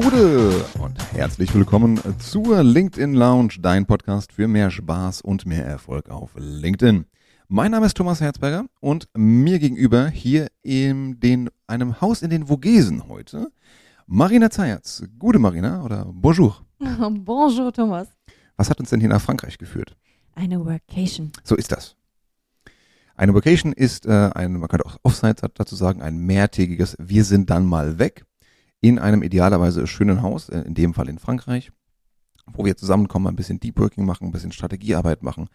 Gute und herzlich willkommen zur LinkedIn Lounge, dein Podcast für mehr Spaß und mehr Erfolg auf LinkedIn. Mein Name ist Thomas Herzberger und mir gegenüber hier in den, einem Haus in den Vogesen heute Marina Zayatz. Gute Marina oder Bonjour. Bonjour Thomas. Was hat uns denn hier nach Frankreich geführt? Eine Workation. So ist das. Eine Vacation ist äh, ein, man könnte auch Offsite dazu sagen, ein mehrtägiges Wir sind dann mal weg in einem idealerweise schönen Haus, äh, in dem Fall in Frankreich, wo wir zusammenkommen, ein bisschen Deep Working machen, ein bisschen Strategiearbeit machen,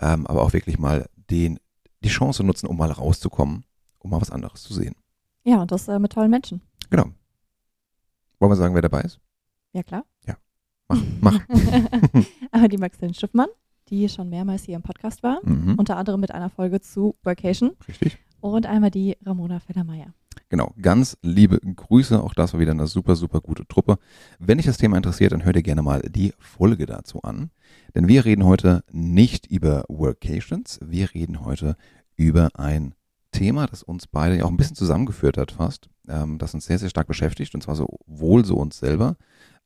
ähm, aber auch wirklich mal den, die Chance nutzen, um mal rauszukommen, um mal was anderes zu sehen. Ja, und das äh, mit tollen Menschen. Genau. Wollen wir sagen, wer dabei ist? Ja, klar. Ja. Mach, mach. aber die Maxine Schiffmann, die schon mehrmals hier im Podcast war, mhm. unter anderem mit einer Folge zu Workation. Richtig. Und einmal die Ramona Federmeier. Genau, ganz liebe Grüße. Auch das war wieder eine super, super gute Truppe. Wenn dich das Thema interessiert, dann hör dir gerne mal die Folge dazu an. Denn wir reden heute nicht über Workations. Wir reden heute über ein Thema, das uns beide ja auch ein bisschen zusammengeführt hat fast, ähm, das uns sehr, sehr stark beschäftigt. Und zwar sowohl so uns selber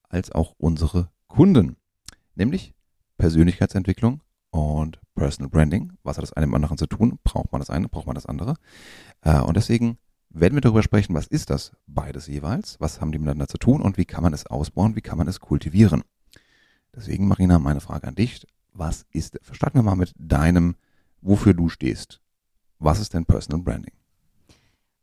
als auch unsere Kunden. Nämlich Persönlichkeitsentwicklung und Personal Branding. Was hat das eine mit dem anderen zu tun? Braucht man das eine, braucht man das andere? Äh, und deswegen werden wir darüber sprechen, was ist das beides jeweils, was haben die miteinander zu tun und wie kann man es ausbauen, wie kann man es kultivieren. Deswegen, Marina, meine Frage an dich, was ist, starten wir mal mit deinem, wofür du stehst. Was ist denn Personal Branding?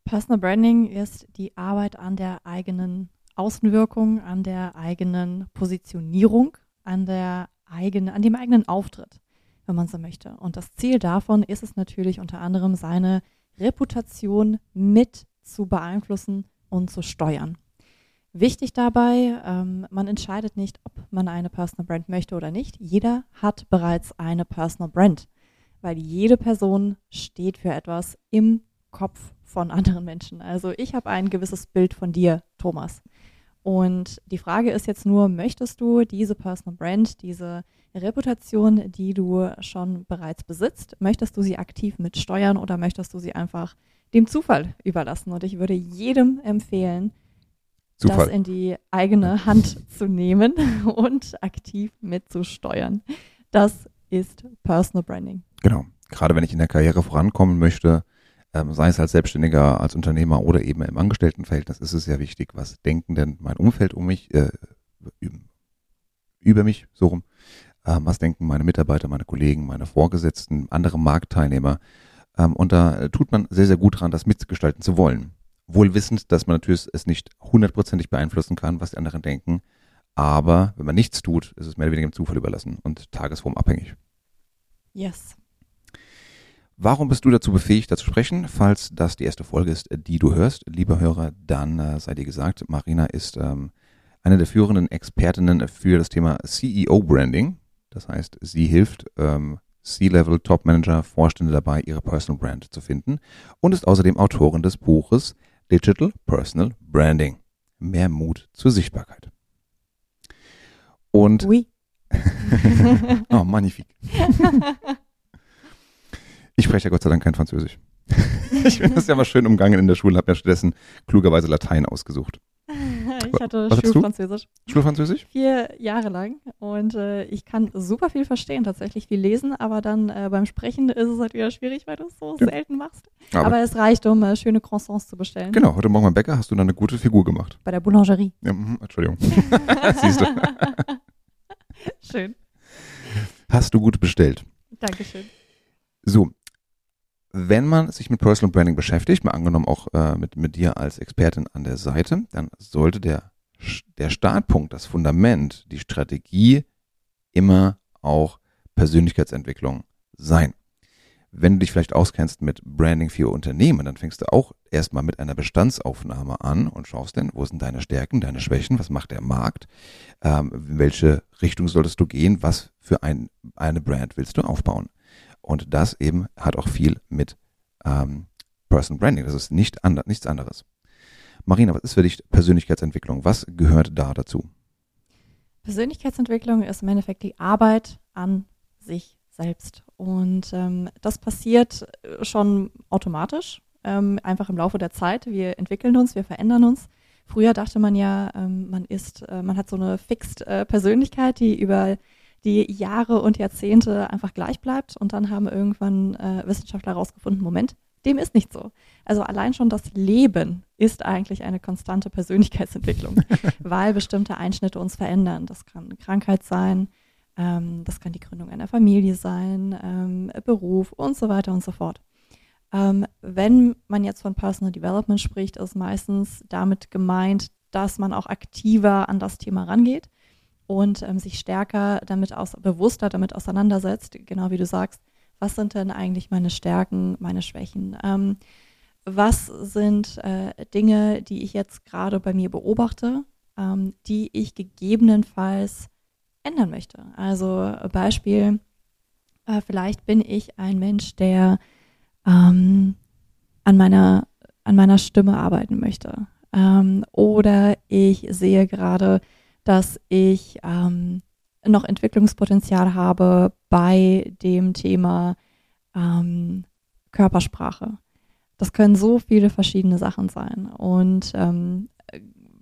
Personal Branding ist die Arbeit an der eigenen Außenwirkung, an der eigenen Positionierung, an der eigenen, an dem eigenen Auftritt, wenn man so möchte. Und das Ziel davon ist es natürlich unter anderem, seine Reputation mit zu beeinflussen und zu steuern. Wichtig dabei, ähm, man entscheidet nicht, ob man eine Personal Brand möchte oder nicht. Jeder hat bereits eine Personal Brand, weil jede Person steht für etwas im Kopf von anderen Menschen. Also ich habe ein gewisses Bild von dir, Thomas. Und die Frage ist jetzt nur, möchtest du diese Personal Brand, diese Reputation, die du schon bereits besitzt, möchtest du sie aktiv mitsteuern oder möchtest du sie einfach dem Zufall überlassen? Und ich würde jedem empfehlen, Zufall. das in die eigene Hand zu nehmen und aktiv mitzusteuern. Das ist Personal Branding. Genau. Gerade wenn ich in der Karriere vorankommen möchte, ähm, sei es als Selbstständiger, als Unternehmer oder eben im Angestelltenverhältnis, ist es sehr wichtig, was denken denn mein Umfeld um mich, äh, über mich, so rum, was denken meine Mitarbeiter, meine Kollegen, meine Vorgesetzten, andere Marktteilnehmer. Ähm, und da tut man sehr, sehr gut dran, das mitgestalten zu wollen. Wohl wissend, dass man natürlich es nicht hundertprozentig beeinflussen kann, was die anderen denken. Aber wenn man nichts tut, ist es mehr oder weniger dem Zufall überlassen und tagesformabhängig. Yes. Warum bist du dazu befähigt, dazu sprechen? Falls das die erste Folge ist, die du hörst, lieber Hörer, dann äh, sei dir gesagt, Marina ist ähm, eine der führenden Expertinnen für das Thema CEO-Branding. Das heißt, sie hilft ähm, C-Level Top-Manager, Vorstände dabei, ihre Personal Brand zu finden und ist außerdem Autorin des Buches Digital Personal Branding. Mehr Mut zur Sichtbarkeit. Und oui. oh, magnifique. Ich spreche ja Gott sei Dank kein Französisch. ich bin das ja mal schön umgangen in der Schule, habe ja stattdessen klugerweise Latein ausgesucht. Ich hatte Schulfranzösisch. Schulfranzösisch? Vier Jahre lang. Und äh, ich kann super viel verstehen, tatsächlich viel lesen, aber dann äh, beim Sprechen ist es halt wieder schwierig, weil du es so ja. selten machst. Aber, aber, es reicht, um äh, schöne Croissants zu bestellen. Genau, heute Morgen beim Bäcker hast du dann eine gute Figur gemacht. Bei der Boulangerie. Ja, mh, Entschuldigung. Siehst du. Schön. Hast du gut bestellt. Dankeschön. So, wenn man sich mit Personal Branding beschäftigt, mal angenommen auch äh, mit, mit dir als Expertin an der Seite, dann sollte der, der Startpunkt, das Fundament, die Strategie immer auch Persönlichkeitsentwicklung sein. Wenn du dich vielleicht auskennst mit Branding für Unternehmen, dann fängst du auch erstmal mit einer Bestandsaufnahme an und schaust dann, wo sind deine Stärken, deine Schwächen, was macht der Markt, ähm, in welche Richtung solltest du gehen, was für ein, eine Brand willst du aufbauen. Und das eben hat auch viel mit ähm, Person Branding. Das ist nicht andre, nichts anderes. Marina, was ist für dich Persönlichkeitsentwicklung? Was gehört da dazu? Persönlichkeitsentwicklung ist im Endeffekt die Arbeit an sich selbst. Und ähm, das passiert schon automatisch, ähm, einfach im Laufe der Zeit. Wir entwickeln uns, wir verändern uns Früher dachte man ja, ähm, man ist, äh, man hat so eine fixed äh, Persönlichkeit, die über die Jahre und Jahrzehnte einfach gleich bleibt. Und dann haben irgendwann äh, Wissenschaftler herausgefunden, Moment, dem ist nicht so. Also allein schon das Leben ist eigentlich eine konstante Persönlichkeitsentwicklung, weil bestimmte Einschnitte uns verändern. Das kann Krankheit sein, ähm, das kann die Gründung einer Familie sein, ähm, Beruf und so weiter und so fort. Ähm, wenn man jetzt von Personal Development spricht, ist meistens damit gemeint, dass man auch aktiver an das Thema rangeht und ähm, sich stärker damit aus, bewusster damit auseinandersetzt, genau wie du sagst, was sind denn eigentlich meine Stärken, meine Schwächen? Ähm, was sind äh, Dinge, die ich jetzt gerade bei mir beobachte, ähm, die ich gegebenenfalls ändern möchte? Also Beispiel, äh, vielleicht bin ich ein Mensch, der ähm, an, meiner, an meiner Stimme arbeiten möchte. Ähm, oder ich sehe gerade, dass ich ähm, noch Entwicklungspotenzial habe bei dem Thema ähm, Körpersprache. Das können so viele verschiedene Sachen sein. Und ähm,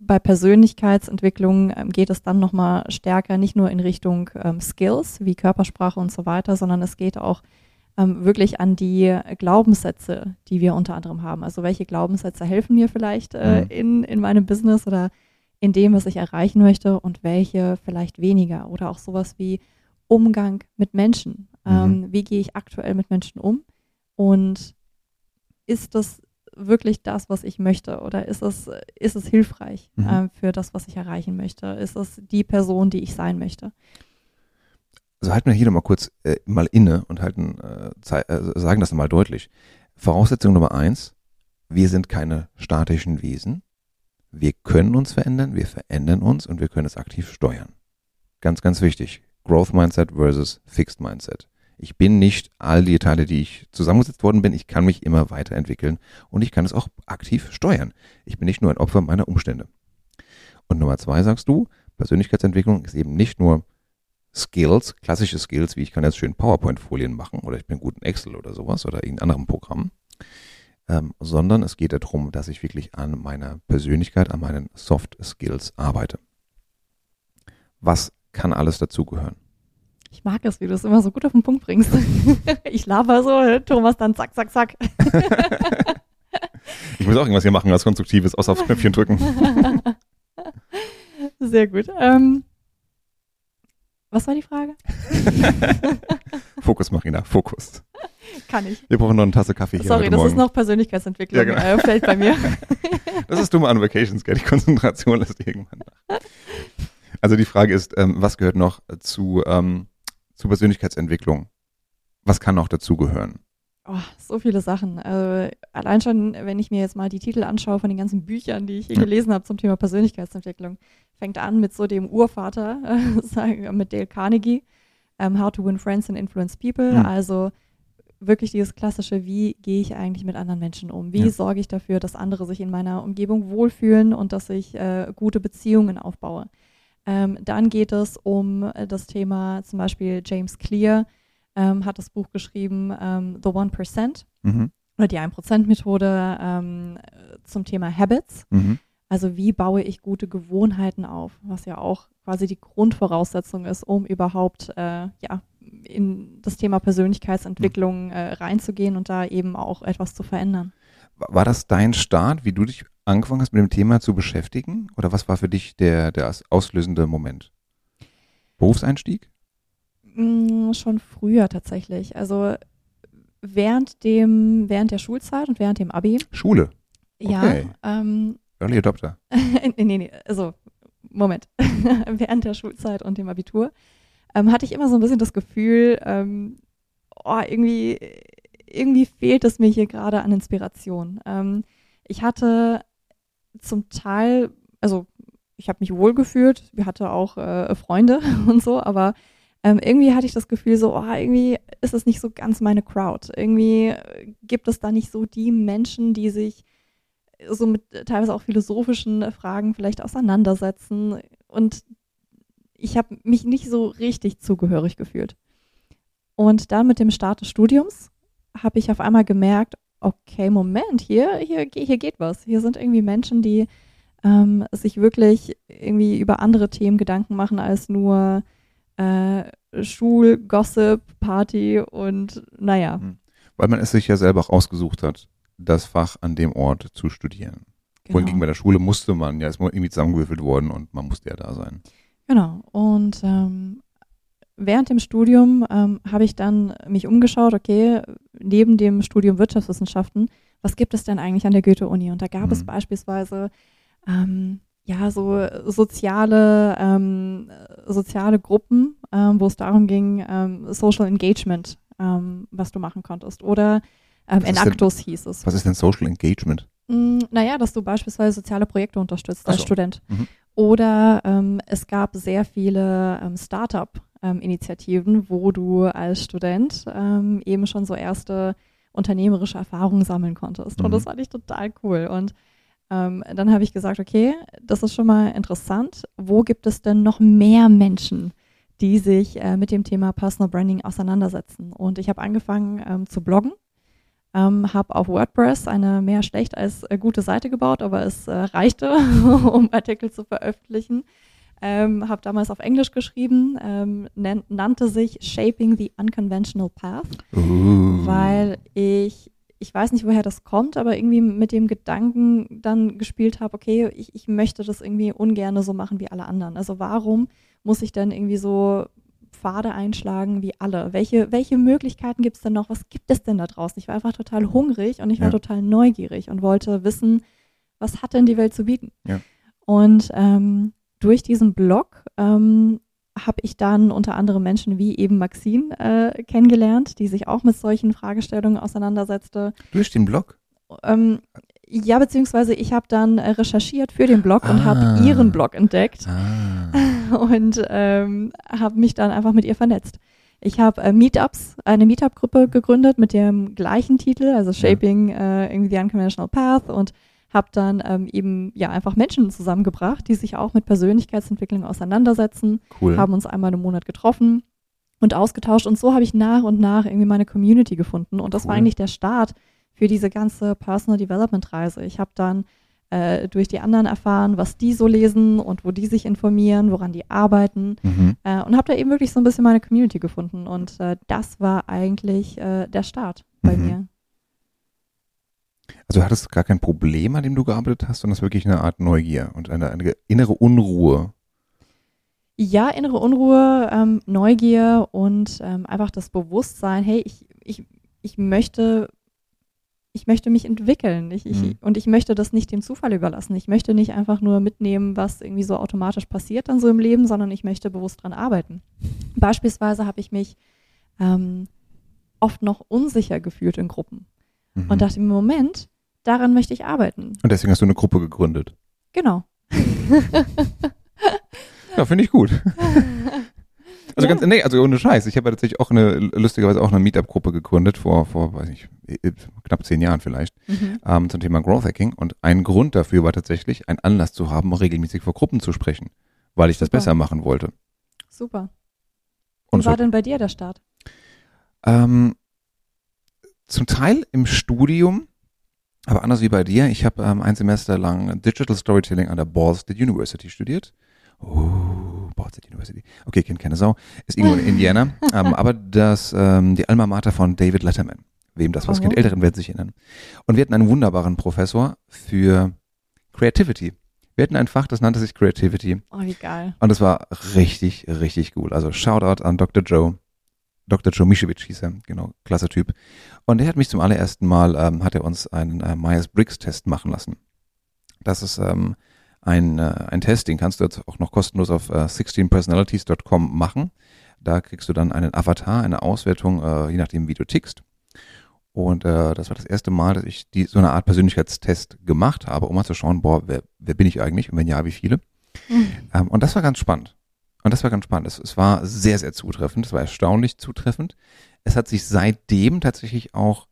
bei Persönlichkeitsentwicklung ähm, geht es dann nochmal stärker nicht nur in Richtung ähm, Skills wie Körpersprache und so weiter, sondern es geht auch ähm, wirklich an die Glaubenssätze, die wir unter anderem haben. Also welche Glaubenssätze helfen mir vielleicht äh, in, in meinem Business oder in dem, was ich erreichen möchte und welche vielleicht weniger. Oder auch sowas wie Umgang mit Menschen. Mhm. Ähm, wie gehe ich aktuell mit Menschen um? Und ist das wirklich das, was ich möchte? Oder ist es, ist es hilfreich mhm. äh, für das, was ich erreichen möchte? Ist es die Person, die ich sein möchte? Also halten wir hier nochmal kurz äh, mal inne und halten, äh, äh, sagen das nochmal deutlich. Voraussetzung Nummer eins, wir sind keine statischen Wesen. Wir können uns verändern, wir verändern uns und wir können es aktiv steuern. Ganz, ganz wichtig. Growth Mindset versus Fixed Mindset. Ich bin nicht all die Teile, die ich zusammengesetzt worden bin. Ich kann mich immer weiterentwickeln und ich kann es auch aktiv steuern. Ich bin nicht nur ein Opfer meiner Umstände. Und Nummer zwei sagst du, Persönlichkeitsentwicklung ist eben nicht nur Skills, klassische Skills, wie ich kann jetzt schön PowerPoint-Folien machen oder ich bin gut in Excel oder sowas oder irgendeinem anderen Programm, ähm, sondern es geht darum, dass ich wirklich an meiner Persönlichkeit, an meinen Soft Skills arbeite. Was kann alles dazugehören? Ich mag es, wie du es immer so gut auf den Punkt bringst. ich laber so, Thomas dann zack, zack, zack. ich muss auch irgendwas hier machen, was Konstruktives, außer aufs Knöpfchen drücken. Sehr gut. Ähm, was war die Frage? Fokus, Marina, Fokus. Kann ich. Wir brauchen noch eine Tasse Kaffee hier. Sorry, das Morgen. ist noch Persönlichkeitsentwicklung. Ja, genau. äh, fällt bei mir. das ist dumm an Vacations, gell? Die Konzentration lässt irgendwann nach. Also die Frage ist, ähm, was gehört noch zu, ähm, zu Persönlichkeitsentwicklung? Was kann noch dazugehören? Oh, so viele Sagen. Also, allein schon, wenn ich mir jetzt mal die Titel anschaue von den ganzen Büchern, die ich hier ja. gelesen habe zum Thema Persönlichkeitsentwicklung, fängt an mit so dem Urvater, äh, mit Dale Carnegie, um, ähm, How to Win Friends and Influence People. Mhm. Also wirklich dieses klassische, wie gehe ich eigentlich mit anderen Menschen um? Wie ja. sorge ich dafür, dass andere sich in meiner Umgebung wohlfühlen und dass ich äh, gute Beziehungen aufbaue? Ähm, dann geht es um äh, das Thema zum Beispiel James Clear, ähm, hat das Buch geschrieben, ähm, The One Percent mhm. oder die 1%-Methode ähm, zum Thema Habits. Mhm. Also wie baue ich gute Gewohnheiten auf, was ja auch quasi die Grundvoraussetzung ist, um überhaupt äh, ja, in das Thema Persönlichkeitsentwicklung äh, reinzugehen und da eben auch etwas zu verändern. War das dein Start, wie du dich angefangen hast, mit dem Thema zu beschäftigen? Oder was war für dich der, der auslösende Moment? Berufseinstieg? Mm, schon früher tatsächlich. Also während dem, während der Schulzeit und während dem Abi. Schule? Okay. Ja. Ähm, Early Adopter. nee, nee, nee, also Moment. während der Schulzeit und dem Abitur ähm, hatte ich immer so ein bisschen das Gefühl, ähm, oh, irgendwie, irgendwie fehlt es mir hier gerade an Inspiration. Ähm, ich hatte zum Teil, also ich habe mich wohlgefühlt, wir hatten auch äh, Freunde und so, aber ähm, irgendwie hatte ich das Gefühl so, oh, irgendwie ist es nicht so ganz meine Crowd. Irgendwie gibt es da nicht so die Menschen, die sich so mit teilweise auch philosophischen Fragen vielleicht auseinandersetzen. Und ich habe mich nicht so richtig zugehörig gefühlt. Und dann mit dem Start des Studiums habe ich auf einmal gemerkt, okay, Moment, hier, hier, hier geht was. Hier sind irgendwie Menschen, die ähm, sich wirklich irgendwie über andere Themen Gedanken machen als nur äh, Schul, Gossip, Party und naja. Hm. Weil man es sich ja selber auch ausgesucht hat, das Fach an dem Ort zu studieren. Genau. Wohingegen bei der Schule musste man, ja, ist mal irgendwie zusammengewürfelt worden und man musste ja da sein. Genau. Und ähm, während dem Studium ähm, habe ich dann mich umgeschaut, okay, neben dem Studium Wirtschaftswissenschaften, was gibt es denn eigentlich an der Goethe-Uni? Und da gab mhm. es beispielsweise ähm, ja so soziale ähm, soziale Gruppen, ähm, wo es darum ging, ähm, Social Engagement, ähm, was du machen konntest. Oder ähm, Enactus denn, hieß es. Was ist denn Social Engagement? Mm, naja, dass du beispielsweise soziale Projekte unterstützt so. als Student. Mhm. Oder ähm, es gab sehr viele ähm, Startup-Initiativen, ähm, wo du als Student ähm, eben schon so erste unternehmerische Erfahrungen sammeln konntest. Mhm. Und das fand ich total cool. Und ähm, dann habe ich gesagt, okay, das ist schon mal interessant. Wo gibt es denn noch mehr Menschen, die sich äh, mit dem Thema Personal Branding auseinandersetzen? Und ich habe angefangen ähm, zu bloggen ähm, habe auf WordPress eine mehr schlecht als äh, gute Seite gebaut, aber es äh, reichte, um Artikel zu veröffentlichen. Ähm, habe damals auf Englisch geschrieben, ähm, nannte sich Shaping the Unconventional Path, uh. weil ich, ich weiß nicht, woher das kommt, aber irgendwie mit dem Gedanken dann gespielt habe, okay, ich, ich möchte das irgendwie ungern so machen wie alle anderen. Also warum muss ich denn irgendwie so Pfade einschlagen wie alle? Welche, welche Möglichkeiten gibt es denn noch? Was gibt es denn da draußen? Ich war einfach total hungrig und ich war ja. total neugierig und wollte wissen, was hat denn die Welt zu bieten? Ja. Und ähm, durch diesen Blog ähm, habe ich dann unter anderem Menschen wie eben Maxine äh, kennengelernt, die sich auch mit solchen Fragestellungen auseinandersetzte. Durch den Blog? Ähm, ja, beziehungsweise ich habe dann äh, recherchiert für den Blog ah. und habe ihren Blog entdeckt ah. und ähm, habe mich dann einfach mit ihr vernetzt. Ich habe äh, Meetups, eine Meetup-Gruppe gegründet mit dem gleichen Titel, also Shaping ja. äh, irgendwie the Unconventional Path und habe dann ähm, eben ja einfach Menschen zusammengebracht, die sich auch mit Persönlichkeitsentwicklung auseinandersetzen, cool. haben uns einmal im Monat getroffen und ausgetauscht und so habe ich nach und nach irgendwie meine Community gefunden und das cool. war eigentlich der Start für diese ganze Personal Development Reise. Ich habe dann äh, durch die anderen erfahren, was die so lesen und wo die sich informieren, woran die arbeiten mhm. äh, und habe da eben wirklich so ein bisschen meine Community gefunden und äh, das war eigentlich äh, der Start bei mhm. mir. Also hattest du gar kein Problem, an dem du gearbeitet hast, sondern es ist wirklich eine Art Neugier und eine, eine innere Unruhe. Ja, innere Unruhe, ähm, Neugier und ähm, einfach das Bewusstsein, hey, ich, ich, ich möchte ich möchte mich entwickeln ich, ich, mhm. und ich möchte das nicht dem Zufall überlassen. Ich möchte nicht einfach nur mitnehmen, was irgendwie so automatisch passiert dann so im Leben, sondern ich möchte bewusst dran arbeiten. Beispielsweise habe ich mich ähm, oft noch unsicher gefühlt in Gruppen mhm. und dachte im Moment, daran möchte ich arbeiten. Und deswegen hast du eine Gruppe gegründet. Genau. ja, finde ich gut. Also ja. ganz, nee, also ohne Scheiß. Ich habe ja tatsächlich auch eine, lustigerweise auch eine Meetup-Gruppe gegründet vor, vor, weiß ich, knapp zehn Jahren vielleicht, mhm. ähm, zum Thema Growth Hacking. Und ein Grund dafür war tatsächlich, einen Anlass zu haben, regelmäßig vor Gruppen zu sprechen, weil ich Super. das besser machen wollte. Super. Und Wie war denn bei dir der Start? Ähm, zum Teil im Studium, aber anders wie bei dir. Ich habe ähm, ein Semester lang Digital Storytelling an der Ball State University studiert. Oh, Ball State University. Okay, kennt keine Sau. Ist irgendwo in Indiana. ähm, aber das, ähm, die Alma Mater von David Letterman. Wem das was oh. kennt, Älteren werden sich erinnern. Und wir hatten einen wunderbaren Professor für Creativity. Wir hatten ein Fach, das nannte sich Creativity. Oh, wie geil. Und es war richtig, richtig cool. Also Shoutout an Dr. Joe. Dr. Joe Mischewitsch hieß er, genau, klasse Typ. Und der hat mich zum allerersten Mal, ähm, hat er uns einen äh, Myers-Briggs-Test machen lassen. Das ist ähm, ein, äh, ein Test, den kannst du jetzt auch noch kostenlos auf äh, 16personalities.com machen. Da kriegst du dann einen Avatar, eine Auswertung, äh, je nachdem, wie du tickst. Und äh, das war das erste Mal, dass ich die, so eine Art Persönlichkeitstest gemacht habe, um mal zu schauen, boah, wer, wer bin ich eigentlich und wenn ja, wie viele. Mhm. Ähm, und das war ganz spannend. Und das war ganz spannend. Es, es war sehr, sehr zutreffend. Es war erstaunlich zutreffend. Es hat sich seitdem tatsächlich auch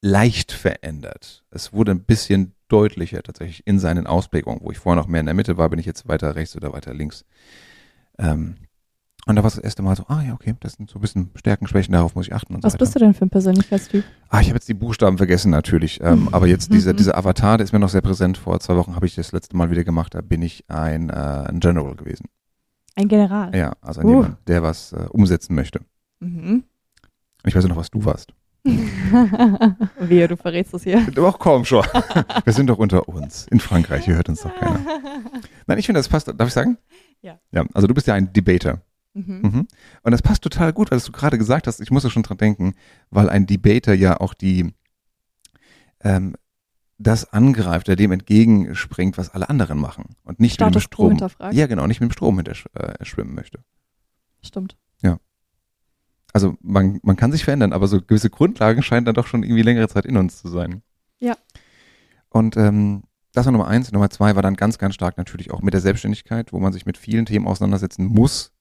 leicht verändert. Es wurde ein bisschen deutlicher tatsächlich in seinen Ausprägungen. Wo ich vorher noch mehr in der Mitte war, bin ich jetzt weiter rechts oder weiter links. Ähm, Und da war es das erste Mal so, ah ja, okay, das sind so ein bisschen Stärken, Schwächen, darauf muss ich achten und Was so weiter. bist du denn für ein Persönlichkeitstyp? Ah, ich habe jetzt die Buchstaben vergessen natürlich. Ähm, aber jetzt dieser dieser Avatar, der ist mir noch sehr präsent. Vor zwei Wochen habe ich das letzte Mal wieder gemacht. Da bin ich ein, äh, ein General gewesen. Ein General. Ja, also ein Uh. jemand, der was äh, umsetzen möchte. Mhm. Ich weiß ja noch, was du warst. Wehe, du verrätst es hier. Doch, komm schon. Wir sind doch unter uns. In Frankreich, hier hört uns doch keiner. Nein, ich finde, das passt. Darf ich sagen? Ja. Ja, also du bist ja ein Debater. Mhm. Mhm. Und das passt total gut, was du gerade gesagt hast. Ich muss da schon dran denken, weil ein Debater ja auch die ähm, das angreift, der dem entgegenspringt, was alle anderen machen. Und nicht mit dem Status Strom. hinterfragt. Ja, genau, nicht mit dem Strom hinter äh, schwimmen möchte. Stimmt. Also man, man kann sich verändern, aber so gewisse Grundlagen scheinen dann doch schon irgendwie längere Zeit in uns zu sein. Ja. Und ähm, das war Nummer eins. Nummer zwei war dann ganz, ganz stark natürlich auch mit der Selbstständigkeit, wo man sich mit vielen Themen auseinandersetzen muss,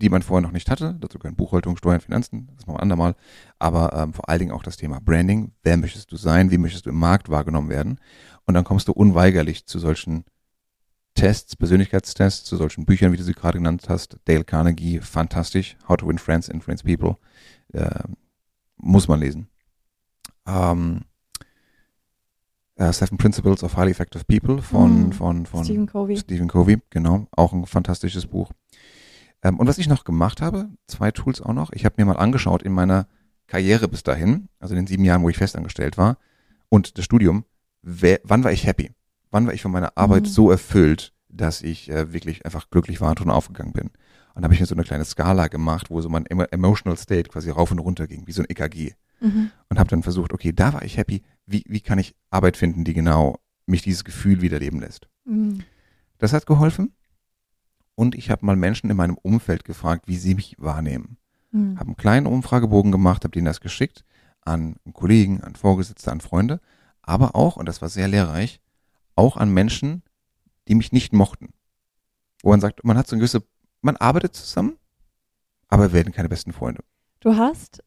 die man vorher noch nicht hatte. Dazu gehören Buchhaltung, Steuern, Finanzen, das machen wir andermal. Aber ähm, vor allen Dingen auch das Thema Branding. Wer möchtest du sein? Wie möchtest du im Markt wahrgenommen werden? Und dann kommst du unweigerlich zu solchen Tests, Persönlichkeitstests, zu solchen Büchern, wie du sie gerade genannt hast. Dale Carnegie, fantastisch. How to Win Friends, Influence People. Äh, muss man lesen. Ähm, äh, Seven Principles of Highly Effective People von, Mhm. von, von Stephen Covey. Stephen Covey, genau. Auch ein fantastisches Buch. Ähm, und was ich noch gemacht habe, zwei Tools auch noch. Ich habe mir mal angeschaut in meiner Karriere bis dahin, also in den sieben Jahren, wo ich festangestellt war und das Studium, wer, wann war ich happy? Wann war ich von meiner Arbeit Mhm. so erfüllt, dass ich äh, wirklich einfach glücklich war und drin aufgegangen bin? Und habe ich mir so eine kleine Skala gemacht, wo so mein emo- emotional state quasi rauf und runter ging, wie so ein EKG. Mhm. Und habe dann versucht, okay, da war ich happy. Wie, wie kann ich Arbeit finden, die genau mich dieses Gefühl wiederleben lässt? Mhm. Das hat geholfen. Und ich habe mal Menschen in meinem Umfeld gefragt, wie sie mich wahrnehmen. Mhm. Habe einen kleinen Umfragebogen gemacht, habe denen das geschickt an Kollegen, an Vorgesetzte, an Freunde, aber auch, und das war sehr lehrreich, auch an Menschen, die mich nicht mochten. Wo man sagt, man hat so eine gewisse, man arbeitet zusammen, aber wir werden keine besten Freunde. Du hast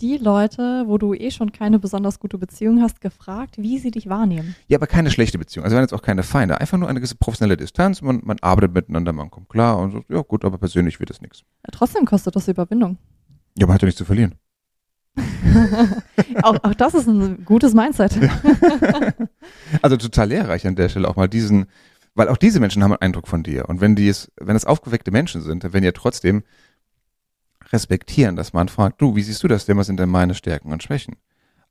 die Leute, wo du eh schon keine besonders gute Beziehung hast, gefragt, wie sie dich wahrnehmen. Ja, aber keine schlechte Beziehung. Also wir waren jetzt auch keine Feinde. Einfach nur eine gewisse professionelle Distanz. Man, man arbeitet miteinander, man kommt klar und so, ja gut, aber persönlich wird es nichts. Ja, trotzdem kostet das Überwindung. Ja, man hat ja nichts zu verlieren. auch, auch das ist ein gutes Mindset. Also total lehrreich an der Stelle auch mal diesen, weil auch diese Menschen haben einen Eindruck von dir. Und wenn die es, wenn es aufgeweckte Menschen sind, dann werden ja trotzdem respektieren, dass man fragt, du, wie siehst du das denn, was sind denn meine Stärken und Schwächen?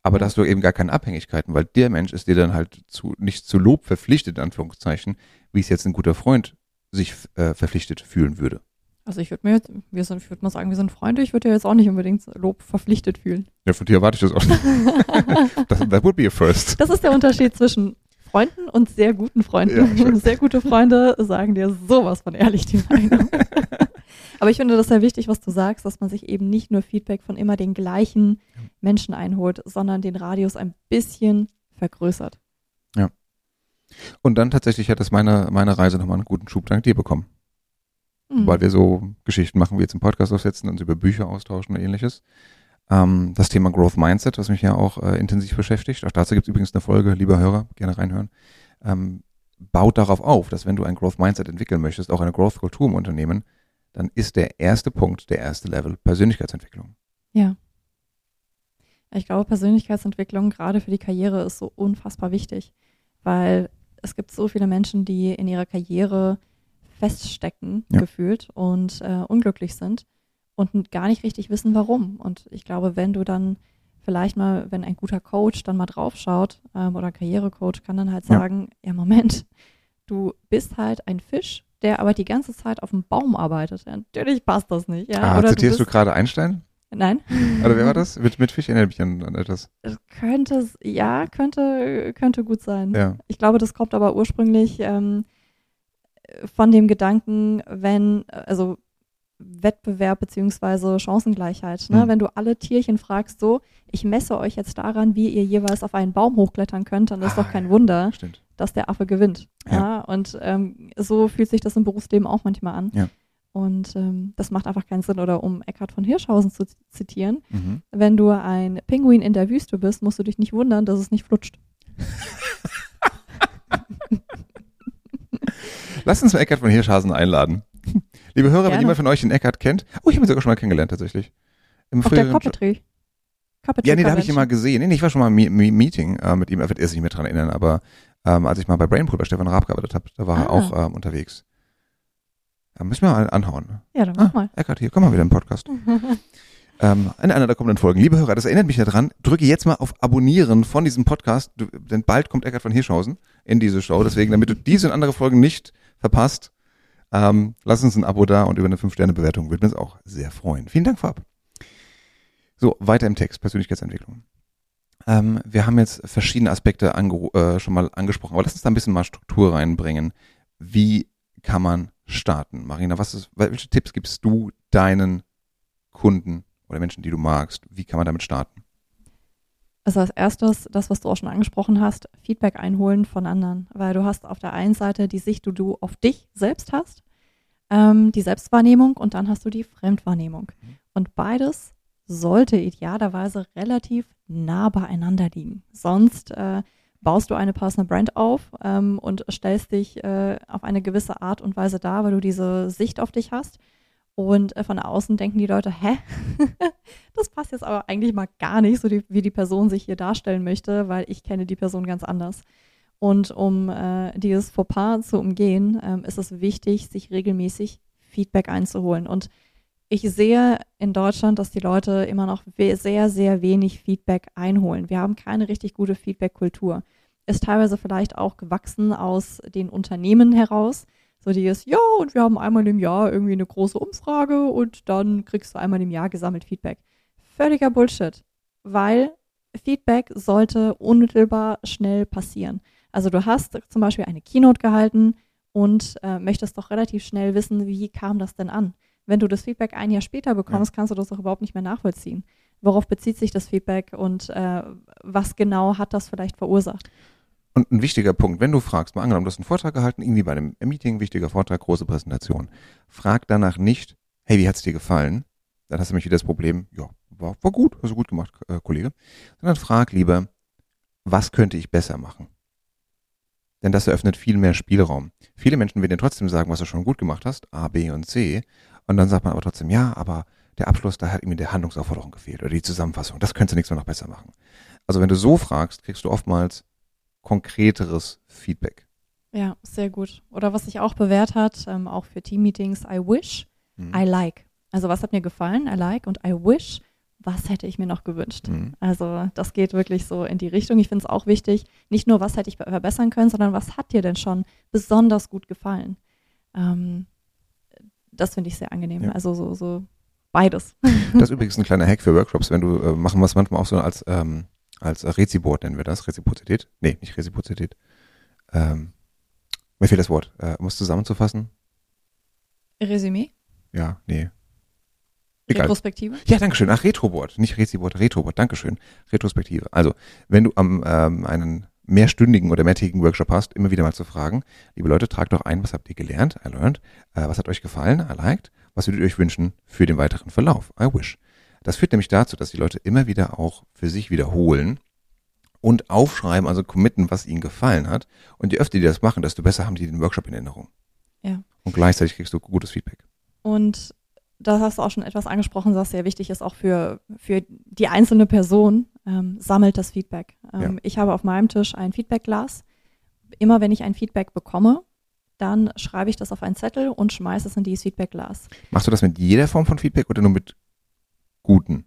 Aber da hast du eben gar keine Abhängigkeiten, weil der Mensch ist dir dann halt zu, nicht zu Lob verpflichtet, in Anführungszeichen, wie es jetzt ein guter Freund sich äh, verpflichtet fühlen würde. Also ich würde mir jetzt, wir sind, ich würde mal sagen, wir sind Freunde, ich würde ja jetzt auch nicht unbedingt Lob verpflichtet fühlen. Ja, von dir erwarte ich das auch nicht. das, that would be a first. Das ist der Unterschied zwischen Freunden und sehr guten Freunden. Ja, sehr gute Freunde sagen dir sowas von ehrlich die Meinung. Aber ich finde das sehr wichtig, was du sagst, dass man sich eben nicht nur Feedback von immer den gleichen Menschen einholt, sondern den Radius ein bisschen vergrößert. Und dann tatsächlich hat es meine, meine Reise nochmal einen guten Schub dank dir bekommen. Mhm. weil wir so Geschichten machen, wie jetzt im Podcast aufsetzen, uns über Bücher austauschen oder ähnliches. Ähm, das Thema Growth Mindset, was mich ja auch äh, intensiv beschäftigt, auch dazu gibt es übrigens eine Folge, lieber Hörer, gerne reinhören, ähm, baut darauf auf, dass wenn du ein Growth Mindset entwickeln möchtest, auch eine Growth Kultur im Unternehmen, dann ist der erste Punkt, der erste Level Persönlichkeitsentwicklung. Ja. Ich glaube, Persönlichkeitsentwicklung gerade für die Karriere ist so unfassbar wichtig, weil es gibt so viele Menschen, die in ihrer Karriere feststecken, Ja. gefühlt und äh, unglücklich sind und gar nicht richtig wissen, warum. Und ich glaube, wenn du dann vielleicht mal, wenn ein guter Coach dann mal draufschaut ähm, oder Karrierecoach kann dann halt Ja. sagen, ja Moment, du bist halt ein Fisch, der aber die ganze Zeit auf dem Baum arbeitet. Ja, natürlich passt das nicht. Ja? ah, oder zitierst du, bist, gerade Einstein? Nein. Oder wer war das? Mit, mit Fisch erinnert mich an, an etwas. Könnte, es- ja, könnte, könnte gut sein. Ja. Ich glaube, das kommt aber ursprünglich ähm, von dem Gedanken, wenn, also Wettbewerb beziehungsweise Chancengleichheit. Ne? Hm. Wenn du alle Tierchen fragst, so, ich messe euch jetzt daran, wie ihr jeweils auf einen Baum hochklettern könnt, dann ist Ah, doch kein ja. Wunder, Stimmt. dass der Affe gewinnt. Ja. Ja. Und ähm, so fühlt sich das im Berufsleben auch manchmal an. Ja. Und ähm, das macht einfach keinen Sinn. Oder um Eckhard von Hirschhausen zu zitieren, Mhm. wenn du ein Pinguin in der Wüste bist, musst du dich nicht wundern, dass es nicht flutscht. Lass uns mal Eckart von Hirschhasen einladen. Liebe Hörer, wenn Gerne. jemand von euch den Eckart kennt, oh, ich habe ihn sogar schon mal kennengelernt tatsächlich. Im Auf der Coppetry. Coppetry Ja, nee, da habe ich ihn mal gesehen. Nee, nee, ich war schon mal im Meeting äh, mit ihm, er wird er sich nicht mehr dran erinnern, aber ähm, als ich mal bei Brainpool bei Stefan Raab gearbeitet habe, da war er Ah. auch ähm, unterwegs. Da müssen wir mal anhauen. Ja, dann Ah, mach mal. Eckart hier, komm mal wieder im Podcast. ähm, in einer der kommenden Folgen. Liebe Hörer, das erinnert mich daran, drücke jetzt mal auf Abonnieren von diesem Podcast, denn bald kommt Eckart von Hirschhausen in diese Show. Deswegen, damit du diese und andere Folgen nicht verpasst, ähm, lass uns ein Abo da und über eine 5-Sterne-Bewertung würden wir uns auch sehr freuen. Vielen Dank vorab. So, weiter im Text, Persönlichkeitsentwicklung. Ähm, wir haben jetzt verschiedene Aspekte äh, schon mal angesprochen, aber lass uns da ein bisschen mal Struktur reinbringen. Wie kann man starten? Marina, was ist, welche Tipps gibst du deinen Kunden oder Menschen, die du magst? Wie kann man damit starten? Also als erstes, das, was du auch schon angesprochen hast, Feedback einholen von anderen. Weil du hast auf der einen Seite die Sicht, die du auf dich selbst hast, ähm, die Selbstwahrnehmung und dann hast du die Fremdwahrnehmung. Und beides sollte idealerweise relativ nah beieinander liegen. Sonst äh, baust du eine Personal Brand auf ähm, und stellst dich äh, auf eine gewisse Art und Weise dar, weil du diese Sicht auf dich hast. Und äh, von außen denken die Leute, hä? das passt jetzt aber eigentlich mal gar nicht, so die, wie die Person sich hier darstellen möchte, weil ich kenne die Person ganz anders. Und um äh, dieses Fauxpas zu umgehen, ähm, ist es wichtig, sich regelmäßig Feedback einzuholen. Und ich sehe in Deutschland, dass die Leute immer noch sehr, sehr wenig Feedback einholen. Wir haben keine richtig gute Feedback-Kultur. Ist teilweise vielleicht auch gewachsen aus den Unternehmen heraus. So die ist, ja, und wir haben einmal im Jahr irgendwie eine große Umfrage und dann kriegst du einmal im Jahr gesammelt Feedback. Völliger Bullshit, weil Feedback sollte unmittelbar schnell passieren. Also du hast zum Beispiel eine Keynote gehalten und äh, möchtest doch relativ schnell wissen, wie kam das denn an? Wenn du das Feedback ein Jahr später bekommst, kannst du das doch überhaupt nicht mehr nachvollziehen. Worauf bezieht sich das Feedback und äh, was genau hat das vielleicht verursacht? Und ein wichtiger Punkt, wenn du fragst, mal angenommen, du hast einen Vortrag gehalten, irgendwie bei einem Meeting, wichtiger Vortrag, große Präsentation, frag danach nicht, hey, wie hat's dir gefallen? Dann hast du nämlich wieder das Problem, ja, war, war gut, hast du gut gemacht, äh, Kollege. Sondern frag lieber, was könnte ich besser machen? Denn das eröffnet viel mehr Spielraum. Viele Menschen werden dir trotzdem sagen, was du schon gut gemacht hast, A, B und C. Und dann sagt man aber trotzdem, ja, aber der Abschluss, da hat irgendwie der Handlungsaufforderung gefehlt oder die Zusammenfassung. Das könntest du nächstes Mal noch besser machen. Also wenn du so fragst, kriegst du oftmals konkreteres Feedback. Ja, sehr gut. Oder was sich auch bewährt hat, ähm, auch für Teammeetings, I wish, Mhm. I like. Also was hat mir gefallen, I like und I wish, was hätte ich mir noch gewünscht. Mhm. Also das geht wirklich so in die Richtung. Ich finde es auch wichtig, nicht nur, was hätte ich verbessern können, sondern was hat dir denn schon besonders gut gefallen. Ähm, das finde ich sehr angenehm. Ja. Also so, so beides. Das ist übrigens ein kleiner Hack für Workshops, wenn du äh, machen wir es manchmal auch so als ähm, als Reziboard nennen wir das, Reziprozität. Nee, nicht Reziprozität. Ähm, mir fehlt das Wort. Äh, um es zusammenzufassen? Resümee? Ja, nee. Egal. Retrospektive? Ja, Dankeschön. Ach, Retroboard, nicht Reziboard, Retroboard. Dankeschön. Retrospektive. Also, wenn du am ähm, einen mehrstündigen oder mehrtägigen Workshop hast, immer wieder mal zu fragen, liebe Leute, tragt doch ein, was habt ihr gelernt, I learned, äh, was hat euch gefallen, I liked, was würdet ihr euch wünschen für den weiteren Verlauf, I wish. Das führt nämlich dazu, dass die Leute immer wieder auch für sich wiederholen und aufschreiben, also committen, was ihnen gefallen hat. Und je öfter die das machen, desto besser haben die den Workshop in Erinnerung. Ja. Und gleichzeitig kriegst du gutes Feedback. Und da hast du auch schon etwas angesprochen, was sehr wichtig ist, auch für, für die einzelne Person, ähm, sammelt das Feedback. Ähm, Ja. Ich habe auf meinem Tisch ein Feedbackglas. Immer wenn ich ein Feedback bekomme, dann schreibe ich das auf einen Zettel und schmeiße es in dieses Feedbackglas. Machst du das mit jeder Form von Feedback oder nur mit guten,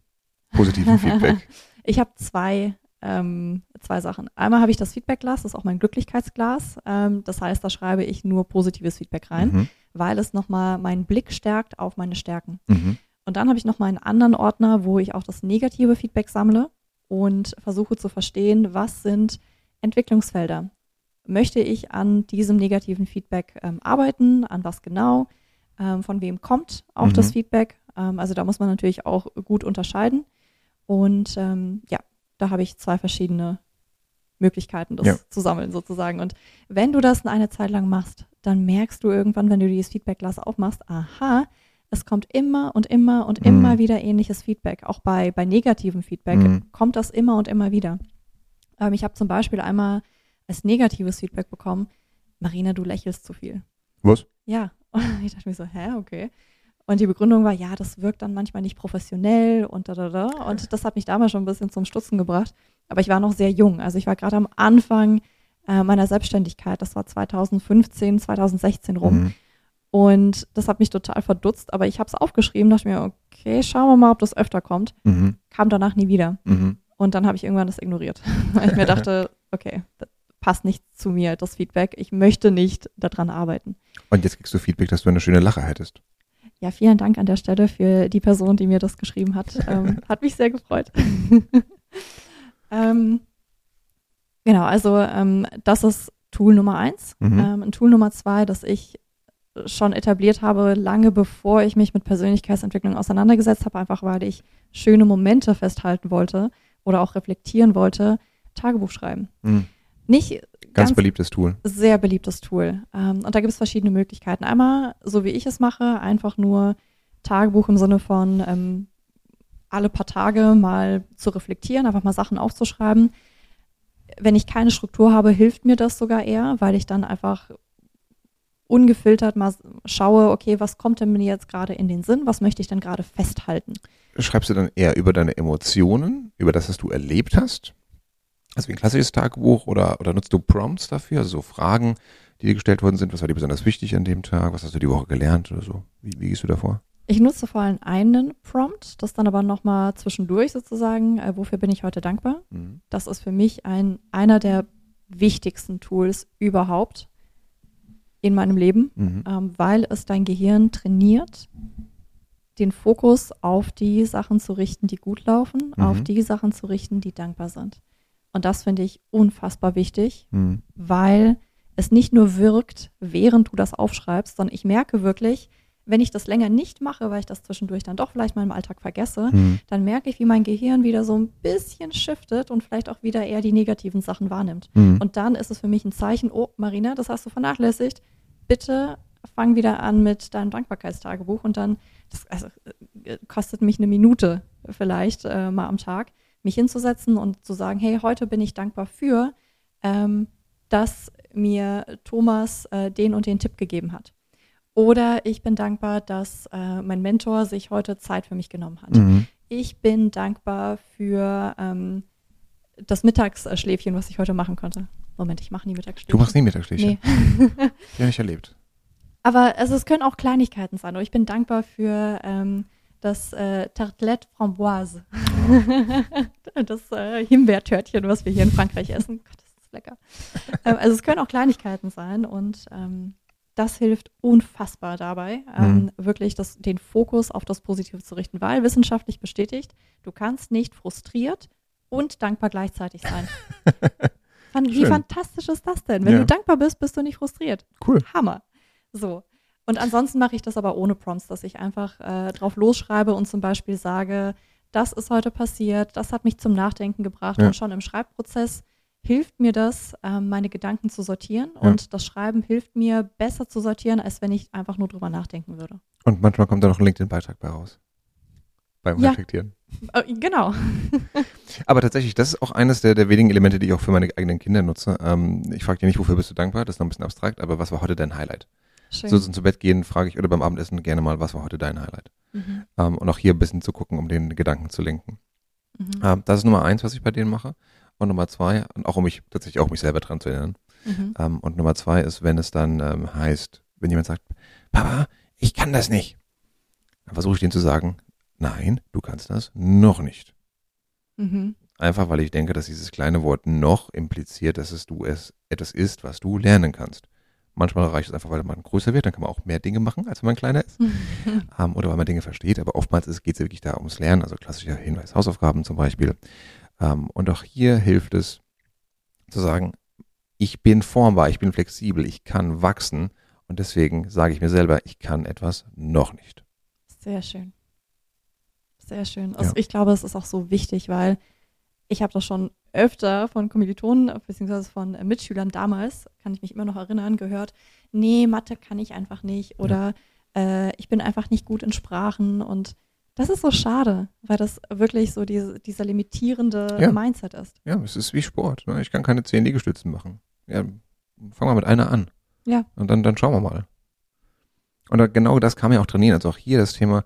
positiven Feedback? Ich habe zwei, ähm, zwei Sachen. Einmal habe ich das Feedbackglas, das ist auch mein Glücklichkeitsglas. Ähm, das heißt, da schreibe ich nur positives Feedback rein, Mhm. weil es nochmal meinen Blick stärkt auf meine Stärken. Mhm. Und dann habe ich noch mal einen anderen Ordner, wo ich auch das negative Feedback sammle und versuche zu verstehen, was sind Entwicklungsfelder. Möchte ich an diesem negativen Feedback ähm, arbeiten? An was genau? Ähm, von wem kommt auch Mhm. das Feedback? Ähm, also da muss man natürlich auch gut unterscheiden. Und ähm, ja, da habe ich zwei verschiedene Möglichkeiten, das Ja. zu sammeln sozusagen. Und wenn du das eine Zeit lang machst, dann merkst du irgendwann, wenn du dieses Feedbackglas aufmachst, aha, es kommt immer und immer und Mhm. immer wieder ähnliches Feedback. Auch bei, bei negativem Feedback Mhm. kommt das immer und immer wieder. Ähm, ich habe zum Beispiel einmal als negatives Feedback bekommen, Marina, du lächelst zu viel. Was? Ja, Und ich dachte mir so, hä, okay. Und die Begründung war, ja, das wirkt dann manchmal nicht professionell und da, da, da. Und das hat mich damals schon ein bisschen zum Stutzen gebracht. Aber ich war noch sehr jung. Also ich war gerade am Anfang äh, meiner Selbstständigkeit. Das war 2015, 2016 rum. Mhm. Und das hat mich total verdutzt. Aber ich habe es aufgeschrieben, dachte mir, okay, schauen wir mal, ob das öfter kommt. Mhm. Kam danach nie wieder. Mhm. Und dann habe ich irgendwann das ignoriert. Weil ich mir dachte, okay, das passt nicht zu mir, das Feedback. Ich möchte nicht daran arbeiten. Und jetzt kriegst du Feedback, dass du eine schöne Lache hättest. Ja, vielen Dank an der Stelle für die Person, die mir das geschrieben hat. Ähm, hat mich sehr gefreut. ähm, genau, also ähm, das ist Tool Nummer eins. Mhm. Ähm, ein Tool Nummer zwei, das ich schon etabliert habe, lange bevor ich mich mit Persönlichkeitsentwicklung auseinandergesetzt habe, einfach weil ich schöne Momente festhalten wollte oder auch reflektieren wollte, Tagebuch schreiben. Mhm. Nicht Ganz, ganz beliebtes Tool. sehr beliebtes Tool. Ähm, und da gibt es verschiedene Möglichkeiten. Einmal, so wie ich es mache, einfach nur Tagebuch im Sinne von ähm, alle paar Tage mal zu reflektieren, einfach mal Sachen aufzuschreiben. Wenn ich keine Struktur habe, hilft mir das sogar eher, weil ich dann einfach ungefiltert mal schaue, okay, was kommt denn mir jetzt gerade in den Sinn, was möchte ich denn gerade festhalten? Schreibst du dann eher über deine Emotionen, über das, was du erlebt hast? Also wie ein klassisches Tagebuch oder, oder nutzt du Prompts dafür, also so Fragen, die dir gestellt worden sind? Was war dir besonders wichtig an dem Tag? Was hast du die Woche gelernt oder so? Wie, wie gehst du davor? Ich nutze vor allem einen Prompt, das dann aber nochmal zwischendurch sozusagen, äh, wofür bin ich heute dankbar? Mhm. Das ist für mich ein, einer der wichtigsten Tools überhaupt in meinem Leben, Mhm. ähm, weil es dein Gehirn trainiert, den Fokus auf die Sachen zu richten, die gut laufen, Mhm. auf die Sachen zu richten, die dankbar sind. Und das finde ich unfassbar wichtig, Mhm. weil es nicht nur wirkt, während du das aufschreibst, sondern ich merke wirklich, wenn ich das länger nicht mache, weil ich das zwischendurch dann doch vielleicht mal im Alltag vergesse, Mhm. dann merke ich, wie mein Gehirn wieder so ein bisschen shiftet und vielleicht auch wieder eher die negativen Sachen wahrnimmt. Mhm. Und dann ist es für mich ein Zeichen, oh, Marina, das hast du vernachlässigt. Bitte fang wieder an mit deinem Dankbarkeitstagebuch und dann, das also, äh, kostet mich eine Minute vielleicht äh, mal am Tag, mich hinzusetzen und zu sagen, hey, heute bin ich dankbar für, ähm, dass mir Thomas äh, den und den Tipp gegeben hat. Oder ich bin dankbar, dass äh, mein Mentor sich heute Zeit für mich genommen hat. Mhm. Ich bin dankbar für ähm, das Mittagsschläfchen, was ich heute machen konnte. Moment, ich mache nie Mittagsschläfchen. Du machst nie Mittagsschläfchen. Nee. Ja, nicht erlebt. Aber also, es können auch Kleinigkeiten sein. Und ich bin dankbar für ähm, das äh, Tartelette Framboise. das äh, Himbeertörtchen, was wir hier in Frankreich essen. Gott, das ist lecker. ähm, also es können auch Kleinigkeiten sein und ähm, das hilft unfassbar dabei, ähm, wirklich das, den Fokus auf das Positive zu richten, weil wissenschaftlich bestätigt, du kannst nicht frustriert und dankbar gleichzeitig sein. Wie Schön. fantastisch ist das denn? Wenn Ja. du dankbar bist, bist du nicht frustriert. Cool. Hammer. So. Und ansonsten mache ich das aber ohne Prompts, dass ich einfach äh, drauf losschreibe und zum Beispiel sage, das ist heute passiert, das hat mich zum Nachdenken gebracht Ja. und schon im Schreibprozess hilft mir das, ähm, meine Gedanken zu sortieren Ja. und das Schreiben hilft mir besser zu sortieren, als wenn ich einfach nur drüber nachdenken würde. Und manchmal kommt da noch ein LinkedIn-Beitrag bei raus. Beim Ja. Reflektieren. Äh, genau. Aber tatsächlich, das ist auch eines der, der wenigen Elemente, die ich auch für meine eigenen Kinder nutze. Ähm, ich frage dir nicht, wofür bist du dankbar? Das ist noch ein bisschen abstrakt, aber was war heute dein Highlight? Schön. So zum Bett gehen, frage ich, oder beim Abendessen gerne mal, was war heute dein Highlight? Mhm. Ähm, und auch hier ein bisschen zu gucken, um den Gedanken zu lenken. Mhm. Ähm, das ist Nummer eins, was ich bei denen mache. Und Nummer zwei, und auch um mich tatsächlich auch mich selber dran zu erinnern. Mhm. Ähm, und Nummer zwei ist, wenn es dann ähm, heißt, wenn jemand sagt, Papa, ich kann das nicht, dann versuche ich denen zu sagen, nein, du kannst das noch nicht. Mhm. Einfach weil ich denke, dass dieses kleine Wort noch impliziert, dass es du es etwas ist, was du lernen kannst. Manchmal reicht es einfach, weil man größer wird, dann kann man auch mehr Dinge machen, als wenn man kleiner ist. Ähm, oder weil man Dinge versteht, aber oftmals geht es wirklich da ums Lernen, also klassischer Hinweis, Hausaufgaben zum Beispiel. Ähm, und auch hier hilft es zu sagen, ich bin formbar, ich bin flexibel, ich kann wachsen und deswegen sage ich mir selber, ich kann etwas noch nicht. Sehr schön. Sehr schön. Also Ja. ich glaube, es ist auch so wichtig, weil ich habe das schon öfter von Kommilitonen beziehungsweise von äh, Mitschülern damals, kann ich mich immer noch erinnern, gehört, nee, Mathe kann ich einfach nicht oder äh, ich bin einfach nicht gut in Sprachen und das ist so schade, weil das wirklich so diese, dieser limitierende Ja. Mindset ist. Ja, es ist wie Sport. Ne? Ich kann keine zehn Liegestützen machen. Ja, fang mal mit einer an. Ja. Und dann, dann schauen wir mal. Und genau das kann man ja auch trainieren. Also auch hier das Thema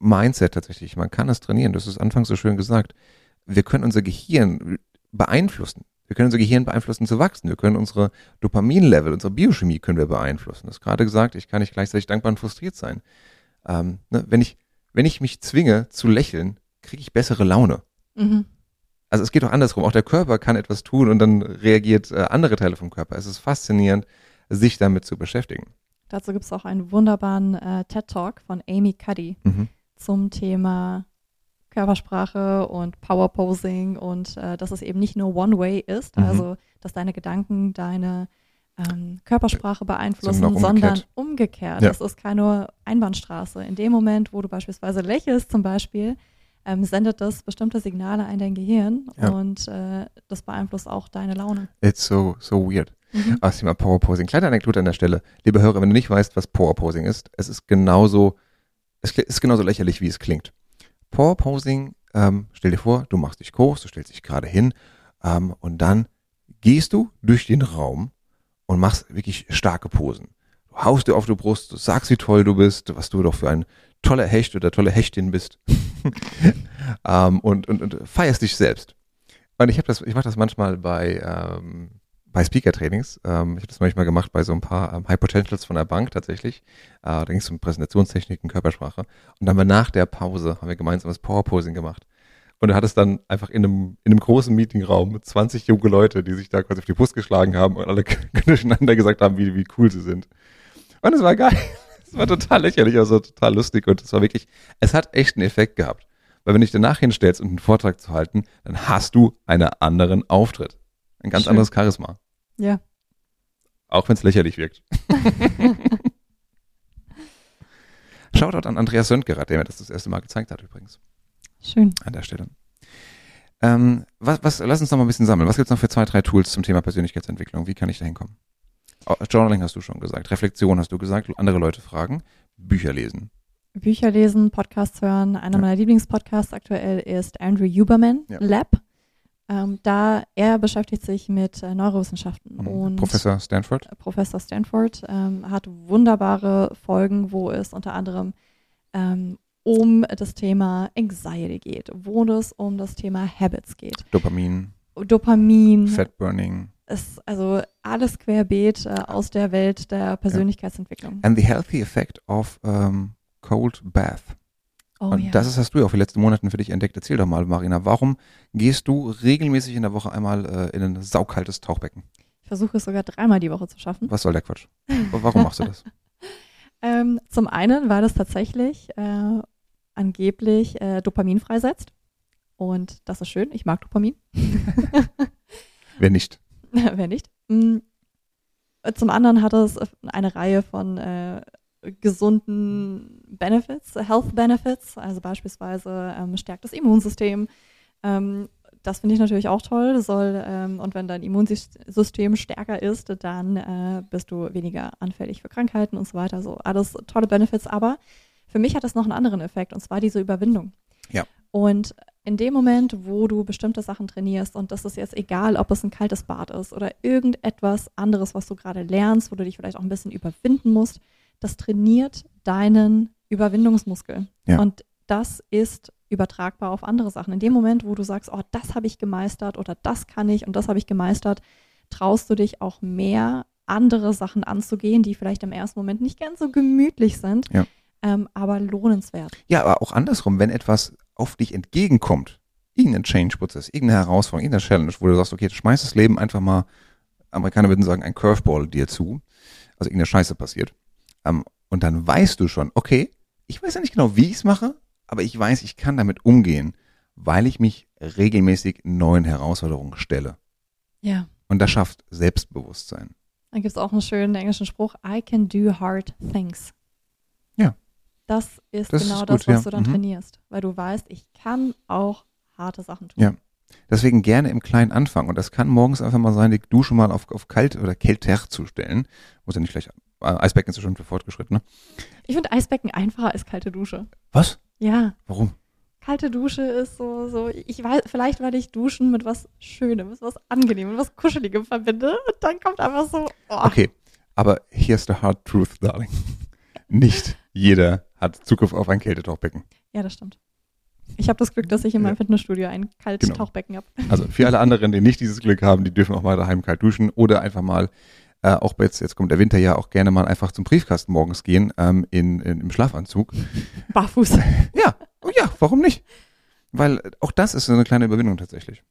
Mindset tatsächlich. Man kann es trainieren. Das ist anfangs so schön gesagt. Wir können unser Gehirn beeinflussen. Wir können unser Gehirn beeinflussen zu wachsen. Wir können unsere Dopaminlevel, unsere Biochemie können wir beeinflussen. Das ist gerade gesagt, ich kann nicht gleichzeitig dankbar und frustriert sein. Ähm, ne, wenn ich, wenn ich mich zwinge zu lächeln, kriege ich bessere Laune. Mhm. Also es geht auch andersrum. Auch der Körper kann etwas tun und dann reagiert äh, andere Teile vom Körper. Es ist faszinierend, sich damit zu beschäftigen. Dazu gibt es auch einen wunderbaren äh, TED-Talk von Amy Cuddy mhm. zum Thema Körpersprache und Power Posing und äh, dass es eben nicht nur One Way ist, mhm. also dass deine Gedanken deine ähm, Körpersprache beeinflussen, umgekehrt. sondern umgekehrt. Ja. Das ist keine Einbahnstraße. In dem Moment, wo du beispielsweise lächelst zum Beispiel, ähm, sendet das bestimmte Signale an dein Gehirn ja. und äh, das beeinflusst auch deine Laune. It's so, so weird. Mhm. Aber das Thema Power Posing. Kleine Anekdote an der Stelle. Liebe Hörer, wenn du nicht weißt, was Power Posing ist, es ist genauso, es ist genauso lächerlich, wie es klingt. Power Posing, ähm, stell dir vor, du machst dich groß, du stellst dich gerade hin ähm, und dann gehst du durch den Raum und machst wirklich starke Posen. Du haust dir auf die Brust, du sagst, wie toll du bist, was du doch für ein toller Hecht oder tolle Hechtin bist ähm, und, und, und feierst dich selbst. Und ich habe das, ich mache das manchmal bei ähm, bei Speaker-Trainings. Ähm, ich habe das manchmal gemacht bei so ein paar ähm, High Potentials von der Bank tatsächlich. Äh, da ging es um Präsentationstechniken, Körpersprache. Und dann haben wir nach der Pause, haben wir gemeinsam das Power-Posing gemacht. Und er hat es dann einfach in einem, in einem großen Meetingraum mit 20 junge Leute, die sich da quasi auf die Brust geschlagen haben und alle durcheinander gesagt haben, wie, wie cool sie sind. Und es war geil. Es war total lächerlich, also total lustig und es war wirklich, es hat echt einen Effekt gehabt. Weil wenn du dich danach hinstellst, um einen Vortrag zu halten, dann hast du einen anderen Auftritt. Ein ganz Schön. anderes Charisma. Ja. Auch wenn es lächerlich wirkt. Shoutout an Andreas Söndgerat, der mir das das erste Mal gezeigt hat übrigens. Schön. An der Stelle. Ähm, was, was, lass uns noch mal ein bisschen sammeln. Was gibt es noch für zwei, drei Tools zum Thema Persönlichkeitsentwicklung? Wie kann ich da hinkommen? Oh, Journaling hast du schon gesagt. Reflexion hast du gesagt. Andere Leute fragen. Bücher lesen. Bücher lesen, Podcasts hören. Einer ja. meiner Lieblingspodcasts aktuell ist Andrew Huberman ja. Lab. Ähm, da er beschäftigt sich mit äh, Neurowissenschaften mhm. und Professor Stanford. Äh, Professor Stanford ähm, hat wunderbare Folgen, wo es unter anderem ähm, um das Thema Anxiety geht, wo es um das Thema Habits geht. Dopamin. Dopamin. Fat Burning. Ist also alles querbeet äh, aus der Welt der Persönlichkeitsentwicklung. And the healthy effect of um, cold bath. Oh, und ja. das ist, hast du ja auch in den letzten Monaten für dich entdeckt. Erzähl doch mal, Marina, warum gehst du regelmäßig in der Woche einmal äh, in ein saukaltes Tauchbecken? Ich versuche es sogar dreimal die Woche zu schaffen. Was soll der Quatsch? Warum machst du das? ähm, zum einen, weil es tatsächlich äh, angeblich äh, Dopamin freisetzt. Und das ist schön. Ich mag Dopamin. Wer nicht? Wer nicht? Mm. Zum anderen hat es eine Reihe von äh, gesunden Benefits, Health Benefits, also beispielsweise ähm, stärkt das Immunsystem. Ähm, das finde ich natürlich auch toll. Soll, ähm, und wenn dein Immunsystem stärker ist, dann äh, bist du weniger anfällig für Krankheiten und so weiter. So alles tolle Benefits. Aber für mich hat das noch einen anderen Effekt, und zwar diese Überwindung. Ja. Und in dem Moment, wo du bestimmte Sachen trainierst, und das ist jetzt egal, ob es ein kaltes Bad ist oder irgendetwas anderes, was du gerade lernst, wo du dich vielleicht auch ein bisschen überwinden musst, das trainiert deinen Überwindungsmuskel. Ja. Und das ist übertragbar auf andere Sachen. In dem Moment, wo du sagst, oh, das habe ich gemeistert oder das kann ich und das habe ich gemeistert, traust du dich auch mehr, andere Sachen anzugehen, die vielleicht im ersten Moment nicht ganz so gemütlich sind, ja. ähm, aber lohnenswert. Ja, aber auch andersrum, wenn etwas auf dich entgegenkommt, irgendein Change-Prozess, irgendeine Herausforderung, irgendeine Challenge, wo du sagst, okay, du schmeißt das Leben einfach mal, Amerikaner würden sagen, ein Curveball dir zu, also irgendeine Scheiße passiert. Ähm, und dann weißt du schon, okay, ich weiß ja nicht genau, wie ich es mache, aber ich weiß, ich kann damit umgehen, weil ich mich regelmäßig neuen Herausforderungen stelle. Ja. Und das schafft Selbstbewusstsein. Dann gibt es auch einen schönen englischen Spruch, I can do hard things. Ja. Das ist das genau ist gut, das, was ja. du dann mhm. trainierst, weil du weißt, ich kann auch harte Sachen tun. Ja. Deswegen gerne im Kleinen anfangen. Und das kann morgens einfach mal sein, die Dusche mal auf, auf kalt oder kälter zu stellen. Muss ja nicht gleich Eisbecken ist ja schon für Fortgeschrittene. Ich finde Eisbecken einfacher als kalte Dusche. Was? Ja. Warum? Kalte Dusche ist so, so, ich weiß, vielleicht weil ich Duschen mit was Schönem, mit was Angenehmem, mit was Kuscheligem verbinde. Und dann kommt einfach so. Oh. Okay, aber here's the hard truth, darling. nicht jeder hat Zugriff auf ein Kältetauchbecken. Ja, das stimmt. Ich habe das Glück, dass ich in meinem Fitnessstudio ein kaltes Genau. Tauchbecken habe. Also für alle anderen, die nicht dieses Glück haben, die dürfen auch mal daheim kalt duschen oder einfach mal, äh, auch jetzt, jetzt kommt der Winter ja auch gerne mal einfach zum Briefkasten morgens gehen ähm, in, in, im Schlafanzug. Barfuß. Ja, oh ja, warum nicht? Weil auch das ist so eine kleine Überwindung tatsächlich.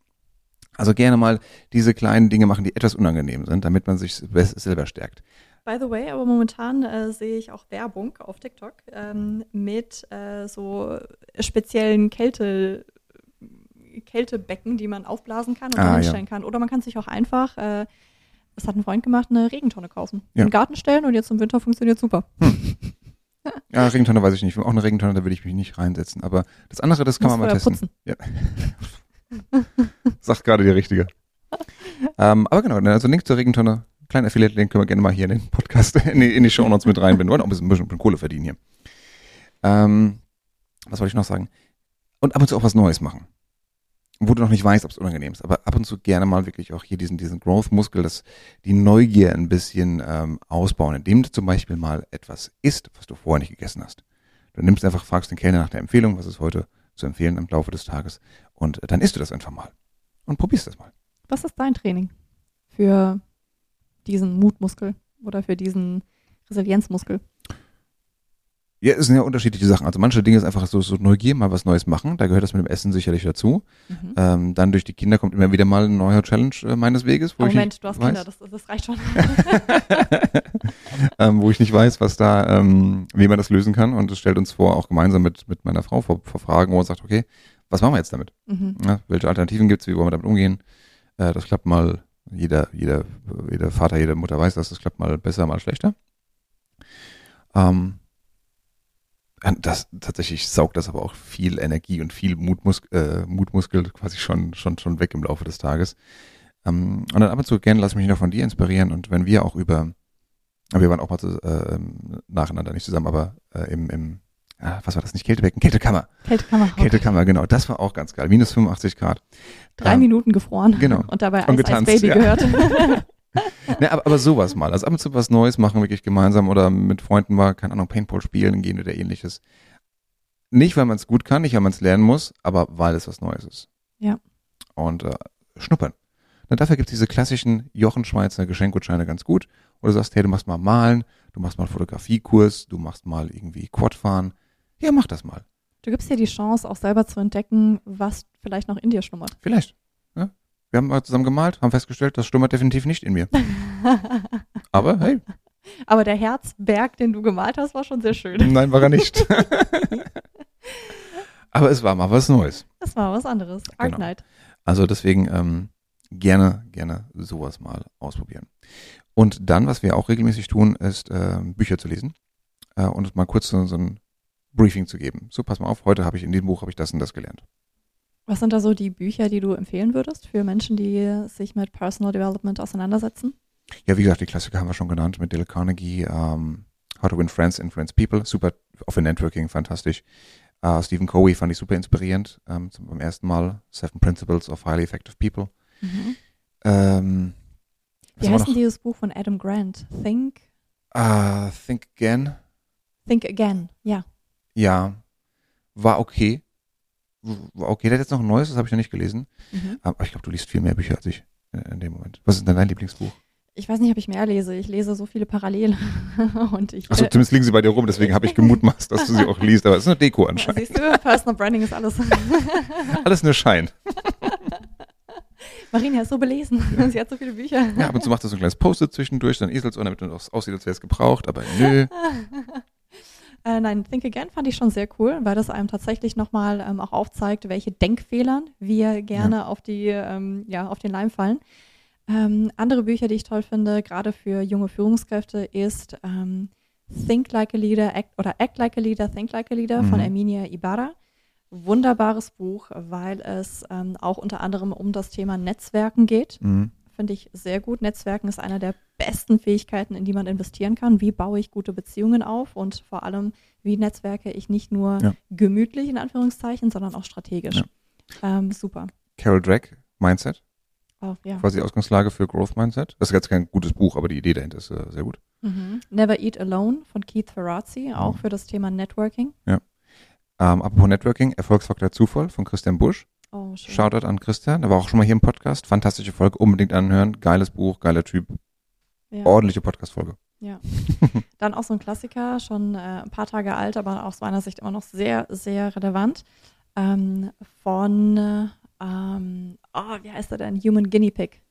Also gerne mal diese kleinen Dinge machen, die etwas unangenehm sind, damit man sich selber stärkt. By the way, aber momentan äh, sehe ich auch Werbung auf TikTok ähm, mit äh, so speziellen Kälte, Kältebecken, die man aufblasen kann und Ah, dann ja. hinstellen kann. Oder man kann sich auch einfach, äh, das hat ein Freund gemacht, eine Regentonne kaufen. Ja. In den Garten stellen und jetzt im Winter funktioniert super. Ja, Regentonne weiß ich nicht. Auch eine Regentonne, da würde ich mich nicht reinsetzen. Aber das andere, das kann man mal testen. Ja. Sagt gerade die Richtige. ähm, aber genau, also Link zur Regentonne, kleinen Affiliate-Link können wir gerne mal hier in den Podcast, in die, in die Show Notes mit reinbinden. Wollen auch ein bisschen, ein bisschen, ein bisschen Kohle verdienen hier. Ähm, was wollte ich noch sagen? Und ab und zu auch was Neues machen. Wo du noch nicht weißt, ob es unangenehm ist. Aber ab und zu gerne mal wirklich auch hier diesen, diesen Growth-Muskel, das, die Neugier ein bisschen ähm, ausbauen, indem du zum Beispiel mal etwas isst, was du vorher nicht gegessen hast. Du nimmst einfach, fragst den Kellner nach der Empfehlung, was ist heute zu empfehlen im Laufe des Tages. Und äh, dann isst du das einfach mal. Und probierst das mal. Was ist dein Training für diesen Mutmuskel oder für diesen Resilienzmuskel? Ja, es sind ja unterschiedliche Sachen. Also manche Dinge ist einfach so, so Neugier, mal was Neues machen. Da gehört das mit dem Essen sicherlich dazu. Mhm. Ähm, dann durch die Kinder kommt immer wieder mal ein neuer Challenge äh, meines Weges, wo Oh, ich Moment, nicht du hast weiß, Kinder, das, das reicht schon. ähm, wo ich nicht weiß, was da, ähm, wie man das lösen kann. Und es stellt uns vor, auch gemeinsam mit, mit meiner Frau vor, vor Fragen, wo man sagt, okay, was machen wir jetzt damit? mhm. Ja, welche Alternativen gibt's? Wie wollen wir damit umgehen? Äh, das klappt mal, jeder, jeder, jeder Vater, jede Mutter weiß das, das klappt mal besser, mal schlechter. Ähm, das tatsächlich saugt das aber auch viel Energie und viel Mutmus äh, Mutmuskel quasi schon, schon, schon weg im Laufe des Tages. Ähm, und dann ab und zu gerne lass ich mich noch von dir inspirieren und wenn wir auch über, wir waren auch mal zu, äh, nacheinander nicht zusammen, aber äh, im, im ah, was war das nicht, Kältebecken, Kältekammer. Kältekammer. Kältekammer, genau. Das war auch ganz geil. Minus 85 Grad. Drei Ähm, Minuten gefroren. genau. Und dabei Eis Eis Baby ja. gehört. Ne, aber, aber sowas mal. Also ab und zu was Neues machen, wirklich gemeinsam oder mit Freunden mal, keine Ahnung, Paintball spielen gehen oder ähnliches. Nicht, weil man es gut kann, nicht, weil man es lernen muss, aber weil es was Neues ist. Ja. Und äh, schnuppern. Na, dafür gibt es diese klassischen Jochen Schweizer Geschenkgutscheine ganz gut. Oder du sagst, hey, du machst mal malen, du machst mal Fotografiekurs, du machst mal irgendwie Quad fahren. Ja, mach das mal. Du gibst dir die Chance, auch selber zu entdecken, was vielleicht noch in dir schlummert. Vielleicht. Wir haben mal zusammen gemalt, haben festgestellt, das schlummert definitiv nicht in mir. Aber hey, Aber der Herzberg, den du gemalt hast, war schon sehr schön. nein, war er nicht. Aber es war mal was Neues. Das war was anderes. Art Genau. Night. Also deswegen ähm, gerne, gerne sowas mal ausprobieren. Und dann, was wir auch regelmäßig tun, ist äh, Bücher zu lesen äh, und mal kurz so, so ein Briefing zu geben. So, pass mal auf, heute habe ich in diesem Buch habe ich das und das gelernt. Was sind da so die Bücher, die du empfehlen würdest für Menschen, die sich mit Personal Development auseinandersetzen? Ja, wie gesagt, die Klassiker haben wir schon genannt mit Dale Carnegie, ähm, How to Win Friends, Influence People, super, auch für Networking, fantastisch. Äh, Stephen Covey fand ich super inspirierend, ähm, zum, beim ersten Mal, Seven Principles of Highly Effective People. Ähm, was Wie heißt denn dieses Buch von Adam Grant? Think, Ah, Think Again, Think Again. Ja. ja, war okay. Okay, der hat jetzt noch ein neues, das habe ich noch nicht gelesen. Mhm. Aber ich glaube, du liest viel mehr Bücher als ich äh, in dem Moment. Was ist denn dein Lieblingsbuch? Ich weiß nicht, ob ich mehr lese. Ich lese so viele parallel. Und ich, Achso, zumindest liegen sie bei dir rum, deswegen habe ich gemutmaßt, dass du sie auch liest, aber es ist eine Deko anscheinend. siehst du, Personal Branding ist alles. Alles nur Schein. Marina ist so belesen. Sie hat so viele Bücher. Ja, ab und zu macht er so ein kleines Post-it zwischendurch, dann Eselsohr, damit es aussieht, als wäre es gebraucht, aber nö. Äh, nein, Think Again fand ich schon sehr cool, weil das einem tatsächlich nochmal ähm, auch aufzeigt, welche Denkfehlern wir gerne auf die, ähm, ja, auf den Leim fallen. Ähm, andere Bücher, die ich toll finde, gerade für junge Führungskräfte, ist ähm, Think Like a Leader Act, oder Act Like a Leader, Think Like a Leader von Mhm. Erminia Ibarra. Wunderbares Buch, weil es ähm, auch unter anderem um das Thema Netzwerken geht Mhm. Finde ich sehr gut. Netzwerken ist eine der besten Fähigkeiten, in die man investieren kann. Wie baue ich gute Beziehungen auf und vor allem, wie netzwerke ich nicht nur Ja. gemütlich in Anführungszeichen, sondern auch strategisch. Ähm, super. Carol Drake, Mindset, Oh, ja. quasi Ausgangslage für Growth Mindset. Das ist jetzt kein gutes Buch, aber die Idee dahinter ist äh, sehr gut. Mhm. Never Eat Alone von Keith Ferrazzi, auch Mhm. für das Thema Networking. Ähm, apropos Networking, Erfolgsfaktor Zufall von Christian Busch. Oh, schön. Shoutout an Christian, der war auch schon mal hier im Podcast. Fantastische Folge, unbedingt anhören. Geiles Buch, geiler Typ, Ja. ordentliche Podcast-Folge. Dann auch so ein Klassiker, schon äh, ein paar Tage alt, aber aus meiner Sicht immer noch sehr, sehr relevant. Ähm, von, äh, ähm, oh, wie heißt er denn? Human Guinea Pig.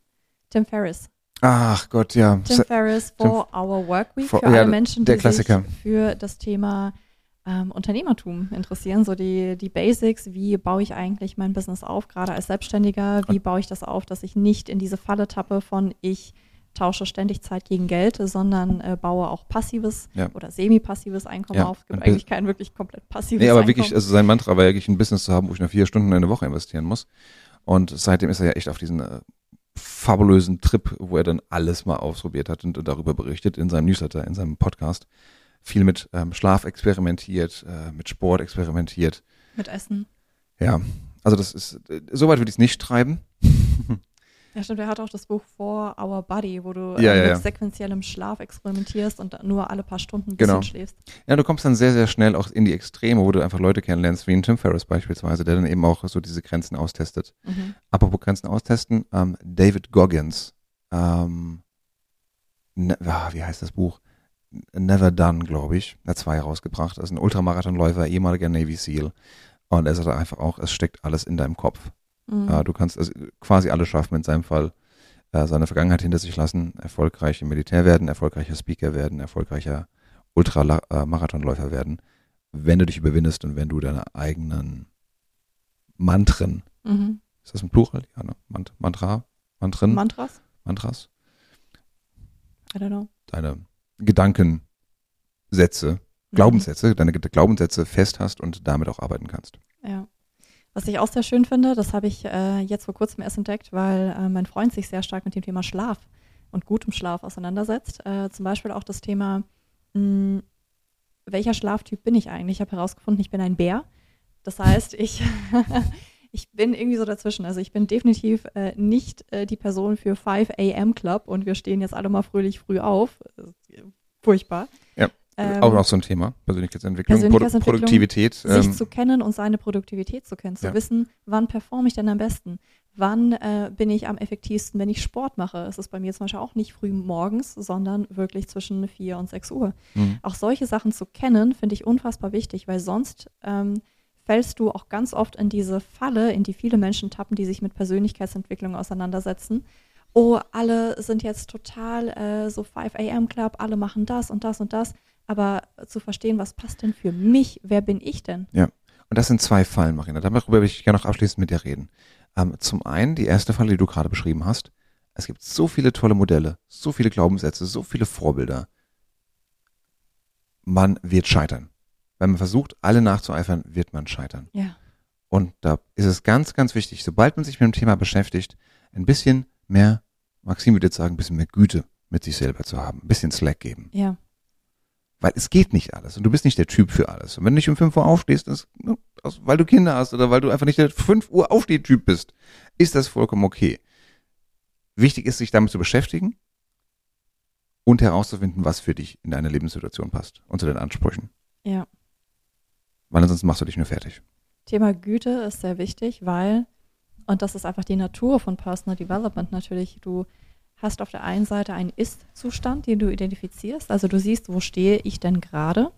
Tim Ferriss. Ach Gott, ja. Tim Ferriss Tim- for Our Work Week. For- für ja, alle Menschen, der die Klassiker. sich für das Thema ähm, Unternehmertum interessieren. So die, die Basics. Wie baue ich eigentlich mein Business auf, gerade als Selbstständiger? Wie baue ich das auf, dass ich nicht in diese Falle tappe von ich tausche ständig Zeit gegen Geld, sondern äh, baue auch passives Ja. oder semi-passives Einkommen Ja, auf. Es gibt Bi- eigentlich kein wirklich komplett passives Nee, aber Einkommen. wirklich, also sein Mantra war wirklich ein Business zu haben, wo ich nur vier Stunden in der Woche investieren muss. Und seitdem ist er ja echt auf diesen äh, fabulösen Trip, wo er dann alles mal ausprobiert hat und, darüber berichtet in seinem Newsletter, in seinem Podcast. Viel mit ähm, Schlaf experimentiert, äh, mit Sport experimentiert. Mit Essen. Ja, also das ist, äh, soweit würde ich es nicht treiben. Ja, stimmt. Er hat auch das Buch For Our Body, wo du Ja, äh, mit ja. sequenziellem Schlaf experimentierst und nur alle paar Stunden ein bisschen Genau. schläfst. Ja, du kommst dann sehr, sehr schnell auch in die Extreme, wo du einfach Leute kennenlernst, wie ein Tim Ferriss beispielsweise, der dann eben auch so diese Grenzen austestet. Mhm. Apropos Grenzen austesten, ähm, David Goggins, ähm, ne, ah, wie heißt das Buch? Never Done, glaube ich. Er hat zwei rausgebracht. Er ist ein Ultramarathonläufer, ehemaliger Navy SEAL. Und er sagt einfach auch, es steckt alles in deinem Kopf. Mhm. Du kannst also quasi alles schaffen in seinem Fall. Äh, seine Vergangenheit hinter sich lassen, erfolgreich im Militär werden, erfolgreicher Speaker werden, erfolgreicher Ultramarathonläufer werden, wenn du dich überwindest und wenn du deine eigenen Mantren, Mhm. ist das ein Plural? Ja, ne? Mant Mantra? Mantren? Mantras? Mantras? I don't know. Deine Gedankensätze, Glaubenssätze, deine Ge- Glaubenssätze fest hast und damit auch arbeiten kannst. Ja. Was ich auch sehr schön finde, das habe ich äh, jetzt vor kurzem erst entdeckt, weil äh, mein Freund sich sehr stark mit dem Thema Schlaf und gutem Schlaf auseinandersetzt. Äh, zum Beispiel auch das Thema, mh, welcher Schlaftyp bin ich eigentlich? Ich habe herausgefunden, ich bin ein Bär. Das heißt, ich, ich bin irgendwie so dazwischen. Also ich bin definitiv äh, nicht äh, die Person für 5 a.m. Club und wir stehen jetzt alle mal fröhlich früh auf. Furchtbar. Ja, Ähm, auch noch so ein Thema, Persönlichkeitsentwicklung, Persönlichkeitsentwicklung, Produktivität. sich Ähm, zu kennen und seine Produktivität zu kennen, zu Ja. wissen, wann performe ich denn am besten, wann äh, bin ich am effektivsten, wenn ich Sport mache. Es ist bei mir zum Beispiel auch nicht früh morgens, sondern wirklich zwischen 4 und 6 Uhr. mh. Auch solche Sachen zu kennen, finde ich unfassbar wichtig, weil sonst ähm, fällst du auch ganz oft in diese Falle, in die viele Menschen tappen, die sich mit Persönlichkeitsentwicklung auseinandersetzen. Oh, alle sind jetzt total äh, so 5 a.m. Club, alle machen das und das und das. Aber zu verstehen, was passt denn für mich? Wer bin ich denn? Und das sind zwei Fallen, Marina. Darüber würde ich gerne noch abschließend mit dir reden. Ähm, zum einen, die erste Falle, die du gerade beschrieben hast. Es gibt so viele tolle Modelle, so viele Glaubenssätze, so viele Vorbilder. Man wird scheitern. Wenn man versucht, alle nachzueifern, wird man scheitern. Ja. Und da ist es ganz, ganz wichtig, sobald man sich mit dem Thema beschäftigt, ein bisschen mehr, Maxim würde jetzt sagen, ein bisschen mehr Güte mit sich selber zu haben, ein bisschen Slack geben. Ja. Weil es geht nicht alles und du bist nicht der Typ für alles. Und wenn du nicht um 5 Uhr aufstehst, ist, ne, weil du Kinder hast oder weil du einfach nicht der 5 Uhr Aufstehtyp bist, ist das vollkommen okay. Wichtig ist, sich damit zu beschäftigen und herauszufinden, was für dich in deine Lebenssituation passt und zu deinen Ansprüchen. Ja. Weil ansonsten machst du dich nur fertig. Thema Güte ist sehr wichtig, weil, und das ist einfach die Natur von Personal Development natürlich, du hast auf der einen Seite einen Ist-Zustand, den du identifizierst, also du siehst, wo stehe ich denn gerade.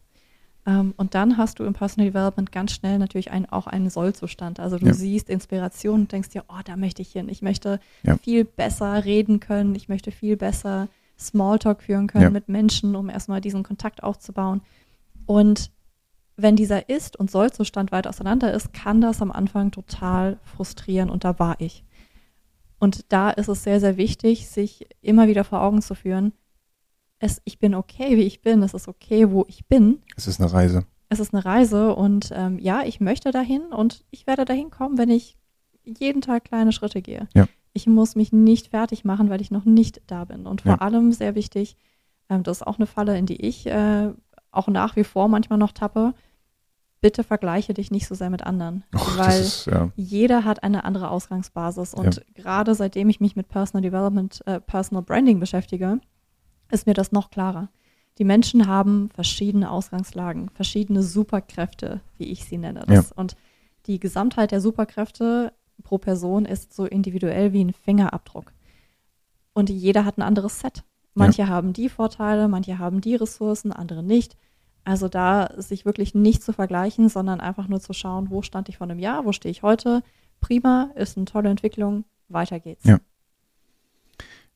Ähm, und dann hast du im Personal Development ganz schnell natürlich ein, auch einen Soll-Zustand. Also du Ja. siehst Inspiration und denkst dir, oh, da möchte ich hin. Ich möchte Ja. viel besser reden können. Ich möchte viel besser Smalltalk führen können Ja. mit Menschen, um erstmal diesen Kontakt aufzubauen. Und wenn dieser Ist- und Soll-Zustand weit auseinander ist, kann das am Anfang total frustrieren und da war ich. Und da ist es sehr, sehr wichtig, sich immer wieder vor Augen zu führen, es, ich bin okay, wie ich bin, es ist okay, wo ich bin. Es ist eine Reise. Es ist eine Reise und ähm, ja, ich möchte dahin und ich werde dahin kommen, wenn ich jeden Tag kleine Schritte gehe. Ja. Ich muss mich nicht fertig machen, weil ich noch nicht da bin. Und vor Ja. allem sehr wichtig, ähm, das ist auch eine Falle, in die ich äh, auch nach wie vor manchmal noch tappe. Bitte vergleiche dich nicht so sehr mit anderen, Och, weil ist, ja. jeder hat eine andere Ausgangsbasis. Und gerade seitdem ich mich mit Personal Development, äh, Personal Branding beschäftige, ist mir das noch klarer. Die Menschen haben verschiedene Ausgangslagen, verschiedene Superkräfte, wie ich sie nenne. Ja. Und die Gesamtheit der Superkräfte pro Person ist so individuell wie ein Fingerabdruck. Und jeder hat ein anderes Set. Manche ja. haben die Vorteile, manche haben die Ressourcen, andere nicht. Also da sich wirklich nicht zu vergleichen, sondern einfach nur zu schauen, wo stand ich vor einem Jahr, wo stehe ich heute. Prima, ist eine tolle Entwicklung, weiter geht's. Ja.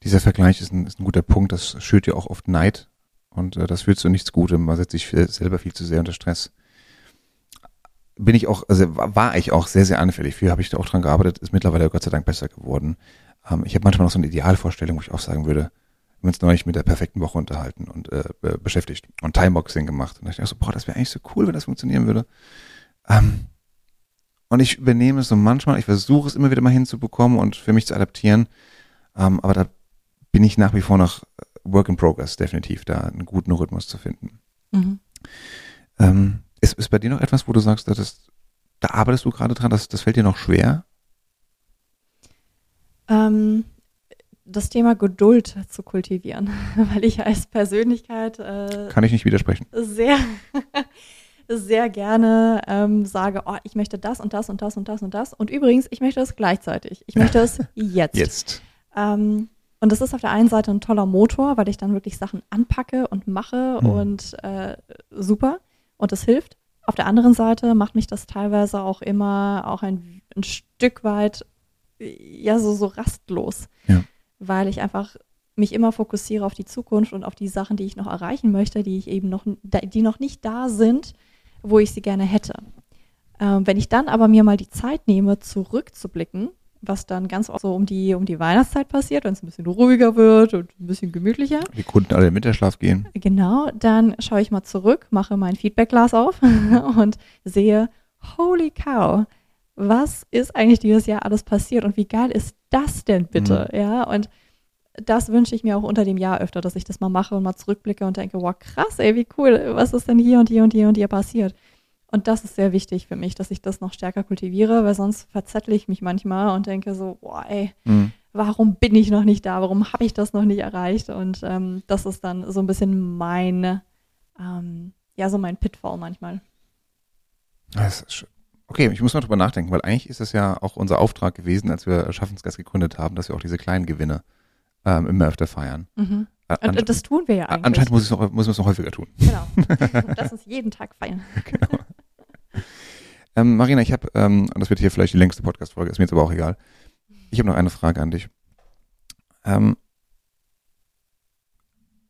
Dieser Vergleich ist ein, ist ein guter Punkt, das schürt ja auch oft Neid und äh, das führt zu nichts Gutem. Man setzt sich selber viel zu sehr unter Stress. Bin ich auch, also war ich auch sehr, sehr anfällig. Für habe ich da auch dran gearbeitet, ist mittlerweile Gott sei Dank besser geworden. Ähm, ich habe manchmal noch so eine Idealvorstellung, wo ich auch sagen würde, wir haben uns neulich mit der perfekten Woche unterhalten und äh, beschäftigt und Timeboxing gemacht. Und da dachte ich so, boah, das wäre eigentlich so cool, wenn das funktionieren würde. Ähm, und ich übernehme es so manchmal, ich versuche es immer wieder mal hinzubekommen und für mich zu adaptieren. Ähm, aber da bin ich nach wie vor noch Work in Progress, definitiv, da einen guten Rhythmus zu finden. Mhm. Ähm, ist, ist bei dir noch etwas, wo du sagst, das, da arbeitest du gerade dran, das, das fällt dir noch schwer? Ähm, das Thema Geduld zu kultivieren, weil ich als Persönlichkeit äh, kann ich nicht widersprechen. Sehr, sehr gerne ähm, sage, oh, ich möchte das und das und das und das und das. Und übrigens, ich möchte es gleichzeitig. Ich möchte es jetzt. Jetzt. Ähm, und das ist auf der einen Seite ein toller Motor, weil ich dann wirklich Sachen anpacke und mache mhm. und äh, super und es hilft. Auf der anderen Seite macht mich das teilweise auch immer auch ein, ein Stück weit ja so, so rastlos, ja. Weil ich einfach mich immer fokussiere auf die Zukunft und auf die Sachen, die ich noch erreichen möchte, die ich eben noch, die noch nicht da sind, wo ich sie gerne hätte. Ähm, wenn ich dann aber mir mal die Zeit nehme, zurückzublicken was dann ganz oft so um die, um die Weihnachtszeit passiert, wenn es ein bisschen ruhiger wird und ein bisschen gemütlicher. Die Kunden alle im Winterschlaf gehen. Genau, dann schaue ich mal zurück, mache mein Feedbackglas auf und sehe, holy cow, was ist eigentlich dieses Jahr alles passiert und wie geil ist das denn bitte? Mhm. Ja, und das wünsche ich mir auch unter dem Jahr öfter, dass ich das mal mache und mal zurückblicke und denke, wow, krass, ey, wie cool, was ist denn hier und hier und hier und hier passiert? Und das ist sehr wichtig für mich, dass ich das noch stärker kultiviere, weil sonst verzettle ich mich manchmal und denke so, boah, ey, mhm. warum bin ich noch nicht da? Warum habe ich das noch nicht erreicht? Und ähm, das ist dann so ein bisschen mein, ähm, ja, so mein Pitfall manchmal. Das ist schön. Okay, ich muss mal drüber nachdenken, weil eigentlich ist es ja auch unser Auftrag gewesen, als wir Schaffensgeist gegründet haben, dass wir auch diese kleinen Gewinne ähm, immer öfter feiern. Mhm. Und, und, das tun wir ja eigentlich. Anscheinend muss, muss man es noch häufiger tun. Genau. Lass uns jeden Tag feiern. Genau. Ähm, Marina, ich habe, ähm, und das wird hier vielleicht die längste Podcast-Folge, ist mir jetzt aber auch egal. Ich habe noch eine Frage an dich. Ähm,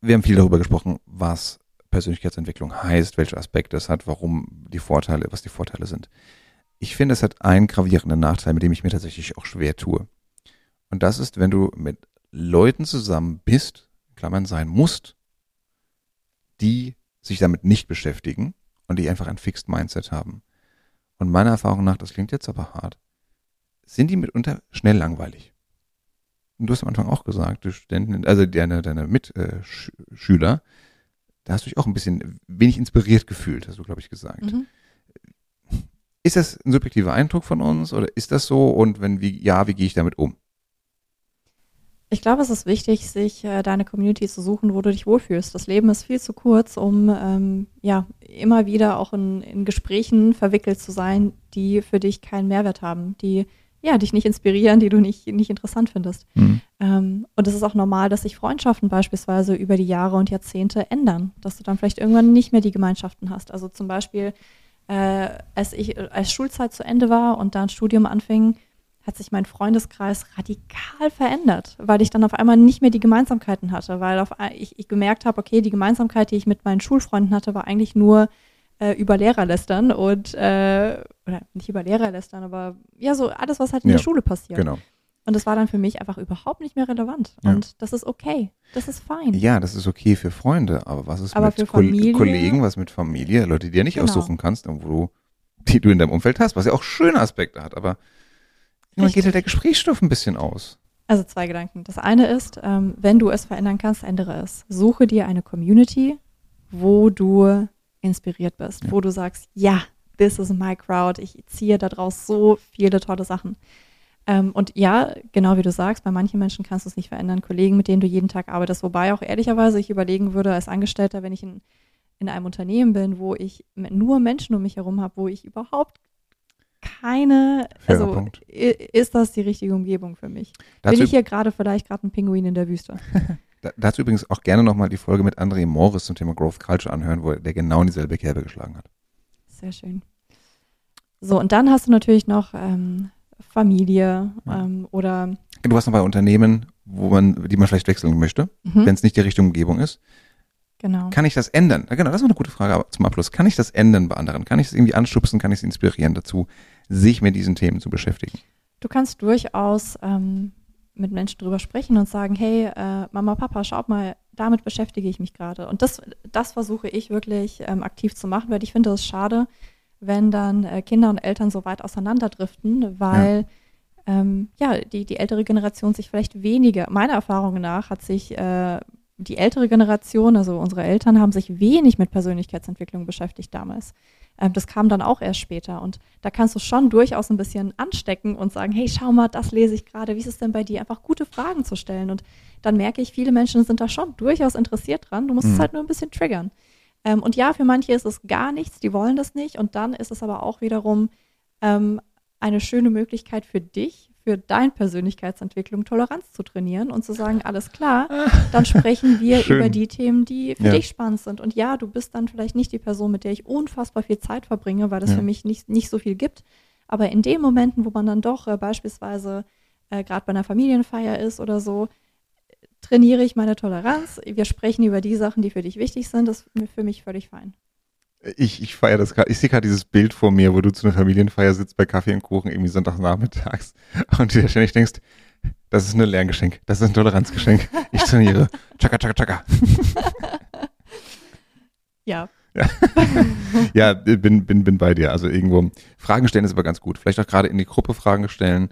wir haben viel darüber gesprochen, was Persönlichkeitsentwicklung heißt, welche Aspekte es hat, warum die Vorteile, was die Vorteile sind. Ich finde, es hat einen gravierenden Nachteil, mit dem ich mir tatsächlich auch schwer tue. Und das ist, wenn du mit Leuten zusammen bist, Klammern sein musst, die sich damit nicht beschäftigen und die einfach ein Fixed Mindset haben. Und meiner Erfahrung nach, das klingt jetzt aber hart, sind die mitunter schnell langweilig. Und du hast am Anfang auch gesagt, du Studenten, also deine, deine Mitschüler, da hast du dich auch ein bisschen wenig inspiriert gefühlt, hast du, glaube ich, gesagt. Mhm. Ist das ein subjektiver Eindruck von uns oder ist das so? Und wenn wie, ja, wie gehe ich damit um? Ich glaube, es ist wichtig, sich äh, deine Community zu suchen, wo du dich wohlfühlst. Das Leben ist viel zu kurz, um ähm, ja immer wieder auch in, in Gesprächen verwickelt zu sein, die für dich keinen Mehrwert haben, die ja dich nicht inspirieren, die du nicht nicht interessant findest. Mhm. Ähm, und es ist auch normal, dass sich Freundschaften beispielsweise über die Jahre und Jahrzehnte ändern, dass du dann vielleicht irgendwann nicht mehr die Gemeinschaften hast. Also zum Beispiel, äh, als ich als Schulzeit zu Ende war und dann Studium anfing hat sich mein Freundeskreis radikal verändert, weil ich dann auf einmal nicht mehr die Gemeinsamkeiten hatte, weil auf, ich, ich gemerkt habe, okay, die Gemeinsamkeit, die ich mit meinen Schulfreunden hatte, war eigentlich nur äh, über Lehrer lästern und, äh, oder nicht über Lehrer lästern, aber ja, so alles, was halt in ja, der Schule passiert. Genau. Und das war dann für mich einfach überhaupt nicht mehr relevant. Ja. Und das ist okay. Das ist fein. Ja, das ist okay für Freunde, aber was ist aber mit Familie, Kollegen, was mit Familie, Leute, die du ja nicht genau. aussuchen kannst, wo du, die du in deinem Umfeld hast, was ja auch schöne Aspekte hat, aber man geht halt der Gesprächsstoff ein bisschen aus. Also zwei Gedanken. Das eine ist, ähm, wenn du es verändern kannst, ändere es. Suche dir eine Community, wo du inspiriert bist, ja. wo du sagst, ja, this is my crowd. Ich ziehe daraus so viele tolle Sachen. Ähm, und ja, genau wie du sagst, bei manchen Menschen kannst du es nicht verändern. Kollegen, mit denen du jeden Tag arbeitest, wobei auch ehrlicherweise ich überlegen würde als Angestellter, wenn ich in, in einem Unternehmen bin, wo ich nur Menschen um mich herum habe, wo ich überhaupt keine, Fairer also Punkt. ist das die richtige Umgebung für mich? Dazu, bin ich hier gerade vielleicht gerade ein Pinguin in der Wüste? da- dazu übrigens auch gerne nochmal die Folge mit André Morris zum Thema Growth Culture anhören, wo der genau in dieselbe Kerbe geschlagen hat. Sehr schön. So, und dann hast du natürlich noch ähm, Familie ähm, oder Du warst noch bei Unternehmen, wo man, die man vielleicht wechseln möchte, mhm, wenn es nicht die richtige Umgebung ist. genau. Kann ich das ändern? Genau, das ist eine gute Frage zum Abschluss. Kann ich das ändern bei anderen? Kann ich es irgendwie anstupsen? Kann ich es inspirieren dazu, sich mit diesen Themen zu beschäftigen? Du kannst durchaus ähm, mit Menschen drüber sprechen und sagen, hey, äh, Mama, Papa, schaut mal, damit beschäftige ich mich gerade. Und das, das versuche ich wirklich ähm, aktiv zu machen, weil ich finde es schade, wenn dann äh, Kinder und Eltern so weit auseinanderdriften, weil ähm, ja, die, die ältere Generation sich vielleicht weniger, meiner Erfahrung nach hat sich äh, die ältere Generation, also unsere Eltern, haben sich wenig mit Persönlichkeitsentwicklung beschäftigt damals. Ähm, das kam dann auch erst später. Und da kannst du schon durchaus ein bisschen anstecken und sagen, hey, schau mal, das lese ich gerade, wie ist es denn bei dir? Einfach gute Fragen zu stellen. Und dann merke ich, viele Menschen sind da schon durchaus interessiert dran. Du musst es Mhm. halt nur ein bisschen triggern. Ähm, und ja, für manche ist es gar nichts, die wollen das nicht. Und dann ist es aber auch wiederum ähm, eine schöne Möglichkeit für dich, für deine Persönlichkeitsentwicklung, Toleranz zu trainieren und zu sagen, alles klar, dann sprechen wir Schön. über die Themen, die für Ja. dich spannend sind. Und ja, du bist dann vielleicht nicht die Person, mit der ich unfassbar viel Zeit verbringe, weil es Ja. für mich nicht, nicht so viel gibt. Aber in den Momenten, wo man dann doch äh, beispielsweise äh, gerade bei einer Familienfeier ist oder so, trainiere ich meine Toleranz. Wir sprechen über die Sachen, die für dich wichtig sind. Das ist für mich völlig fein. Ich, ich feiere das gerade. Ich sehe gerade dieses Bild vor mir, wo du zu einer Familienfeier sitzt bei Kaffee und Kuchen, irgendwie Sonntagnachmittags und dir ständig denkst, das ist ein Lerngeschenk, das ist ein Toleranzgeschenk. Ich trainiere. Chaka, chaka, chaka. Ja. Ja, bin, bin, bin bei dir. Also irgendwo, Fragen stellen ist aber ganz gut. Vielleicht auch gerade in die Gruppe Fragen stellen,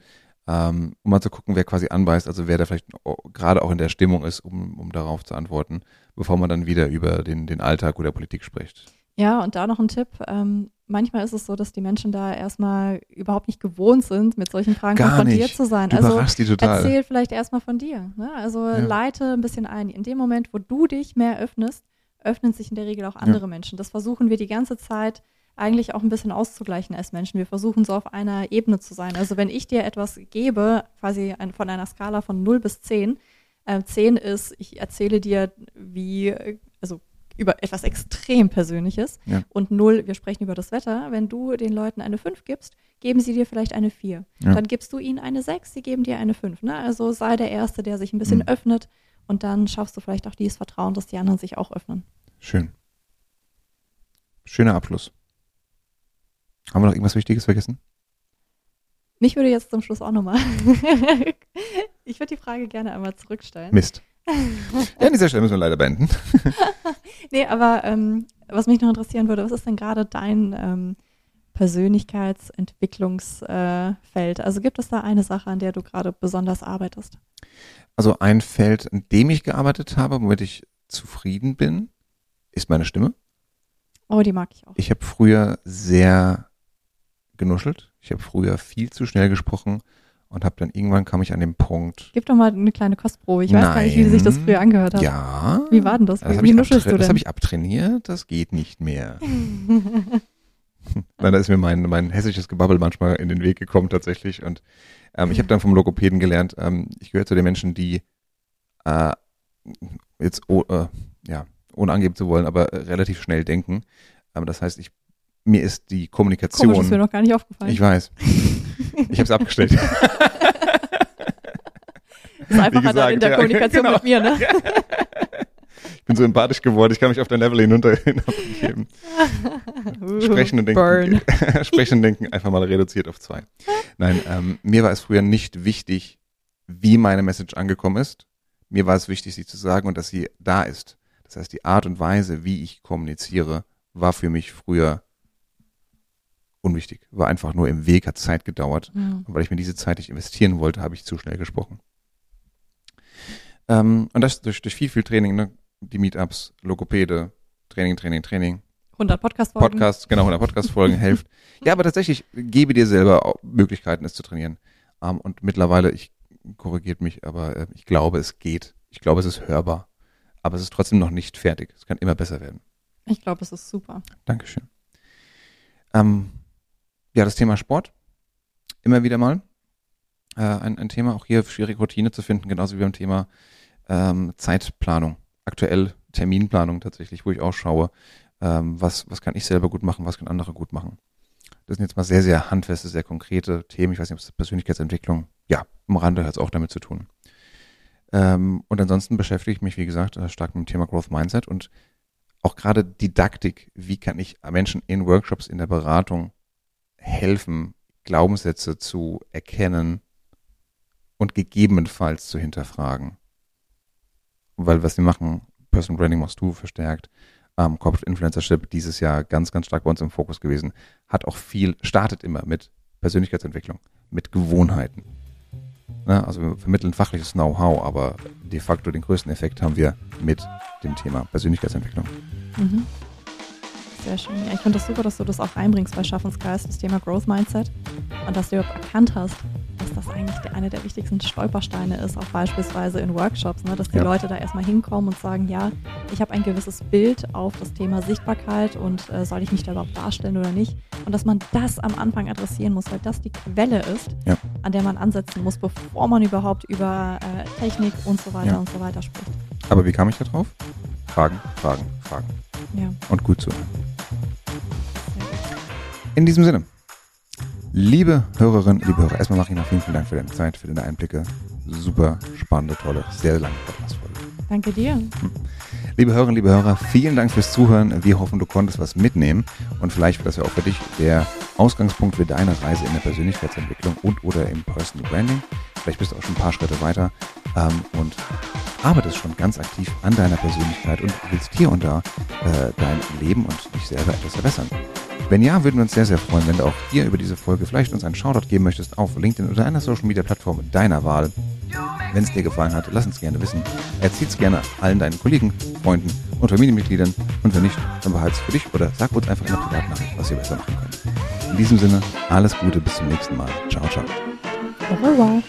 ähm, um mal zu gucken, wer quasi anbeißt, also wer da vielleicht gerade auch in der Stimmung ist, um, um darauf zu antworten, bevor man dann wieder über den, den Alltag oder Politik spricht. Ja, und da noch ein Tipp. Ähm, manchmal ist es so, dass die Menschen da erstmal überhaupt nicht gewohnt sind, mit solchen Fragen Gar konfrontiert nicht. zu sein. Du Also die total. erzähl vielleicht erstmal von dir. Ne? Also Ja. leite ein bisschen ein. In dem Moment, wo du dich mehr öffnest, öffnen sich in der Regel auch andere Menschen. Das versuchen wir die ganze Zeit eigentlich auch ein bisschen auszugleichen als Menschen. Wir versuchen so auf einer Ebene zu sein. Also wenn ich dir etwas gebe, quasi ein, von einer Skala von 0 bis 10, äh, 10 ist, ich erzähle dir, wie, also über etwas extrem Persönliches Ja. und 0, wir sprechen über das Wetter. Wenn du den Leuten eine 5 gibst, geben sie dir vielleicht eine 4. Ja. Dann gibst du ihnen eine 6, sie geben dir eine 5. Ne? Also sei der Erste, der sich ein bisschen Mhm. öffnet und dann schaffst du vielleicht auch dieses Vertrauen, dass die anderen sich auch öffnen. Schön. Schöner Abschluss. Haben wir noch irgendwas Wichtiges vergessen? Mich würde jetzt zum Schluss auch nochmal. ich würde die Frage gerne einmal zurückstellen. Mist. Ja, an dieser Stelle müssen wir leider beenden. Nee, aber ähm, was mich noch interessieren würde, was ist denn gerade dein ähm, Persönlichkeitsentwicklungsfeld? Äh, also gibt es da eine Sache, an der du gerade besonders arbeitest? Also ein Feld, in dem ich gearbeitet habe, womit ich zufrieden bin, ist meine Stimme. Oh, die mag ich auch. Ich habe früher sehr genuschelt. Ich habe früher viel zu schnell gesprochen und habe dann irgendwann kam ich an den Punkt. Gib doch mal eine kleine Kostprobe. Ich weiß gar nicht, wie Nein. sich das früher angehört hat. Ja. Wie war denn das? Das Wie, habe nuschelst du das denn? hab ich abtrainiert, das geht nicht mehr. Weil da ist mir mein, mein hessisches Gebabbel manchmal in den Weg gekommen tatsächlich. Und ähm, ich habe dann vom Logopäden gelernt, ähm, ich gehöre zu den Menschen, die äh, jetzt, oh, äh, ja, ohne angeben zu wollen, aber äh, relativ schnell denken. Ähm, das heißt, ich, mir ist die Kommunikation. Komisch, ist mir noch gar nicht aufgefallen. ich weiß. Ich habe es abgestellt. ist einfacher gesagt, in der ja, Kommunikation genau. mit mir, ne? Ich bin so empathisch geworden, ich kann mich auf dein Level hinunter hinabgeben. Sprechen und denken, sprechen und denken einfach mal reduziert auf zwei. Nein, ähm, mir war es früher nicht wichtig, wie meine Message angekommen ist. Mir war es wichtig, sie zu sagen und dass sie da ist. Das heißt, die Art und Weise, wie ich kommuniziere, war für mich früher unwichtig. War einfach nur im Weg, hat Zeit gedauert. Ja. Und weil ich mir diese Zeit nicht investieren wollte, habe ich zu schnell gesprochen. Ähm, und das durch, durch viel, viel Training, ne? die Meetups, Logopäde, Training, Training, Training, 100 Podcast-Folgen. Podcast, genau, 100 Podcast-Folgen hilft. Ja, aber tatsächlich, gebe dir selber Möglichkeiten, es zu trainieren. Ähm, und mittlerweile, ich korrigiert mich, aber äh, ich glaube, es geht. Ich glaube, es ist hörbar. Aber es ist trotzdem noch nicht fertig. Es kann immer besser werden. Ich glaube, es ist super. Dankeschön. Ähm, ja, das Thema Sport. Immer wieder mal. Äh, ein, ein Thema, auch hier schwierige Routine zu finden, genauso wie beim Thema ähm, Zeitplanung. Aktuell Terminplanung tatsächlich, wo ich auch schaue, ähm, was, was kann ich selber gut machen, was können andere gut machen. Das sind jetzt mal sehr, sehr handfeste, sehr konkrete Themen. Ich weiß nicht, ob es Persönlichkeitsentwicklung, ja, am Rande hat es auch damit zu tun. Ähm, und ansonsten beschäftige ich mich, wie gesagt, äh, stark mit dem Thema Growth Mindset und auch gerade Didaktik. Wie kann ich Menschen in Workshops, in der Beratung helfen, Glaubenssätze zu erkennen und gegebenenfalls zu hinterfragen? Weil was wir machen, Personal Branding machst du verstärkt, ähm, Corporate Influencership dieses Jahr ganz, ganz stark bei uns im Fokus gewesen. Hat auch viel, startet immer mit Persönlichkeitsentwicklung, mit Gewohnheiten. Ne? Also wir vermitteln fachliches Know-how, aber de facto den größten Effekt haben wir mit dem Thema Persönlichkeitsentwicklung. Mhm. Sehr schön. Ja, ich finde das super, dass du das auch reinbringst bei Schaffensgeist, das Thema Growth Mindset und dass du erkannt hast, dass das eigentlich eine der wichtigsten Stolpersteine ist, auch beispielsweise in Workshops, ne? dass die ja. Leute da erstmal hinkommen und sagen, ja, ich habe ein gewisses Bild auf das Thema Sichtbarkeit und äh, soll ich mich da überhaupt darstellen oder nicht? Und dass man das am Anfang adressieren muss, weil das die Quelle ist, ja. an der man ansetzen muss, bevor man überhaupt über äh, Technik und so weiter ja. und so weiter spricht. Aber wie kam ich da drauf? Fragen, Fragen, Fragen. Ja. Und gut zuhören. In diesem Sinne. Liebe Hörerinnen, liebe Hörer, erstmal mache ich noch vielen, vielen Dank für deine Zeit, für deine Einblicke. Super spannende, tolle, sehr lange Podcast-Folge. Danke dir. Hm. Liebe Hörerinnen, liebe Hörer, vielen Dank fürs Zuhören. Wir hoffen, du konntest was mitnehmen und vielleicht wird das ja auch für dich der Ausgangspunkt für deine Reise in der Persönlichkeitsentwicklung und oder im Personal Branding. Vielleicht bist du auch schon ein paar Schritte weiter ähm, und arbeitest schon ganz aktiv an deiner Persönlichkeit und willst hier und da äh, dein Leben und dich selber etwas verbessern. Wenn ja, würden wir uns sehr, sehr freuen, wenn du auch hier über diese Folge vielleicht uns einen Shoutout geben möchtest auf LinkedIn oder einer Social Media Plattform deiner Wahl. Wenn es dir gefallen hat, lass uns gerne wissen. Erzähl es gerne allen deinen Kollegen, Freunden und Familienmitgliedern. Und wenn nicht, dann behalte es für dich oder sag uns einfach in der Privatnachricht, was wir besser machen können. In diesem Sinne, alles Gute, bis zum nächsten Mal. Ciao, ciao. Au revoir.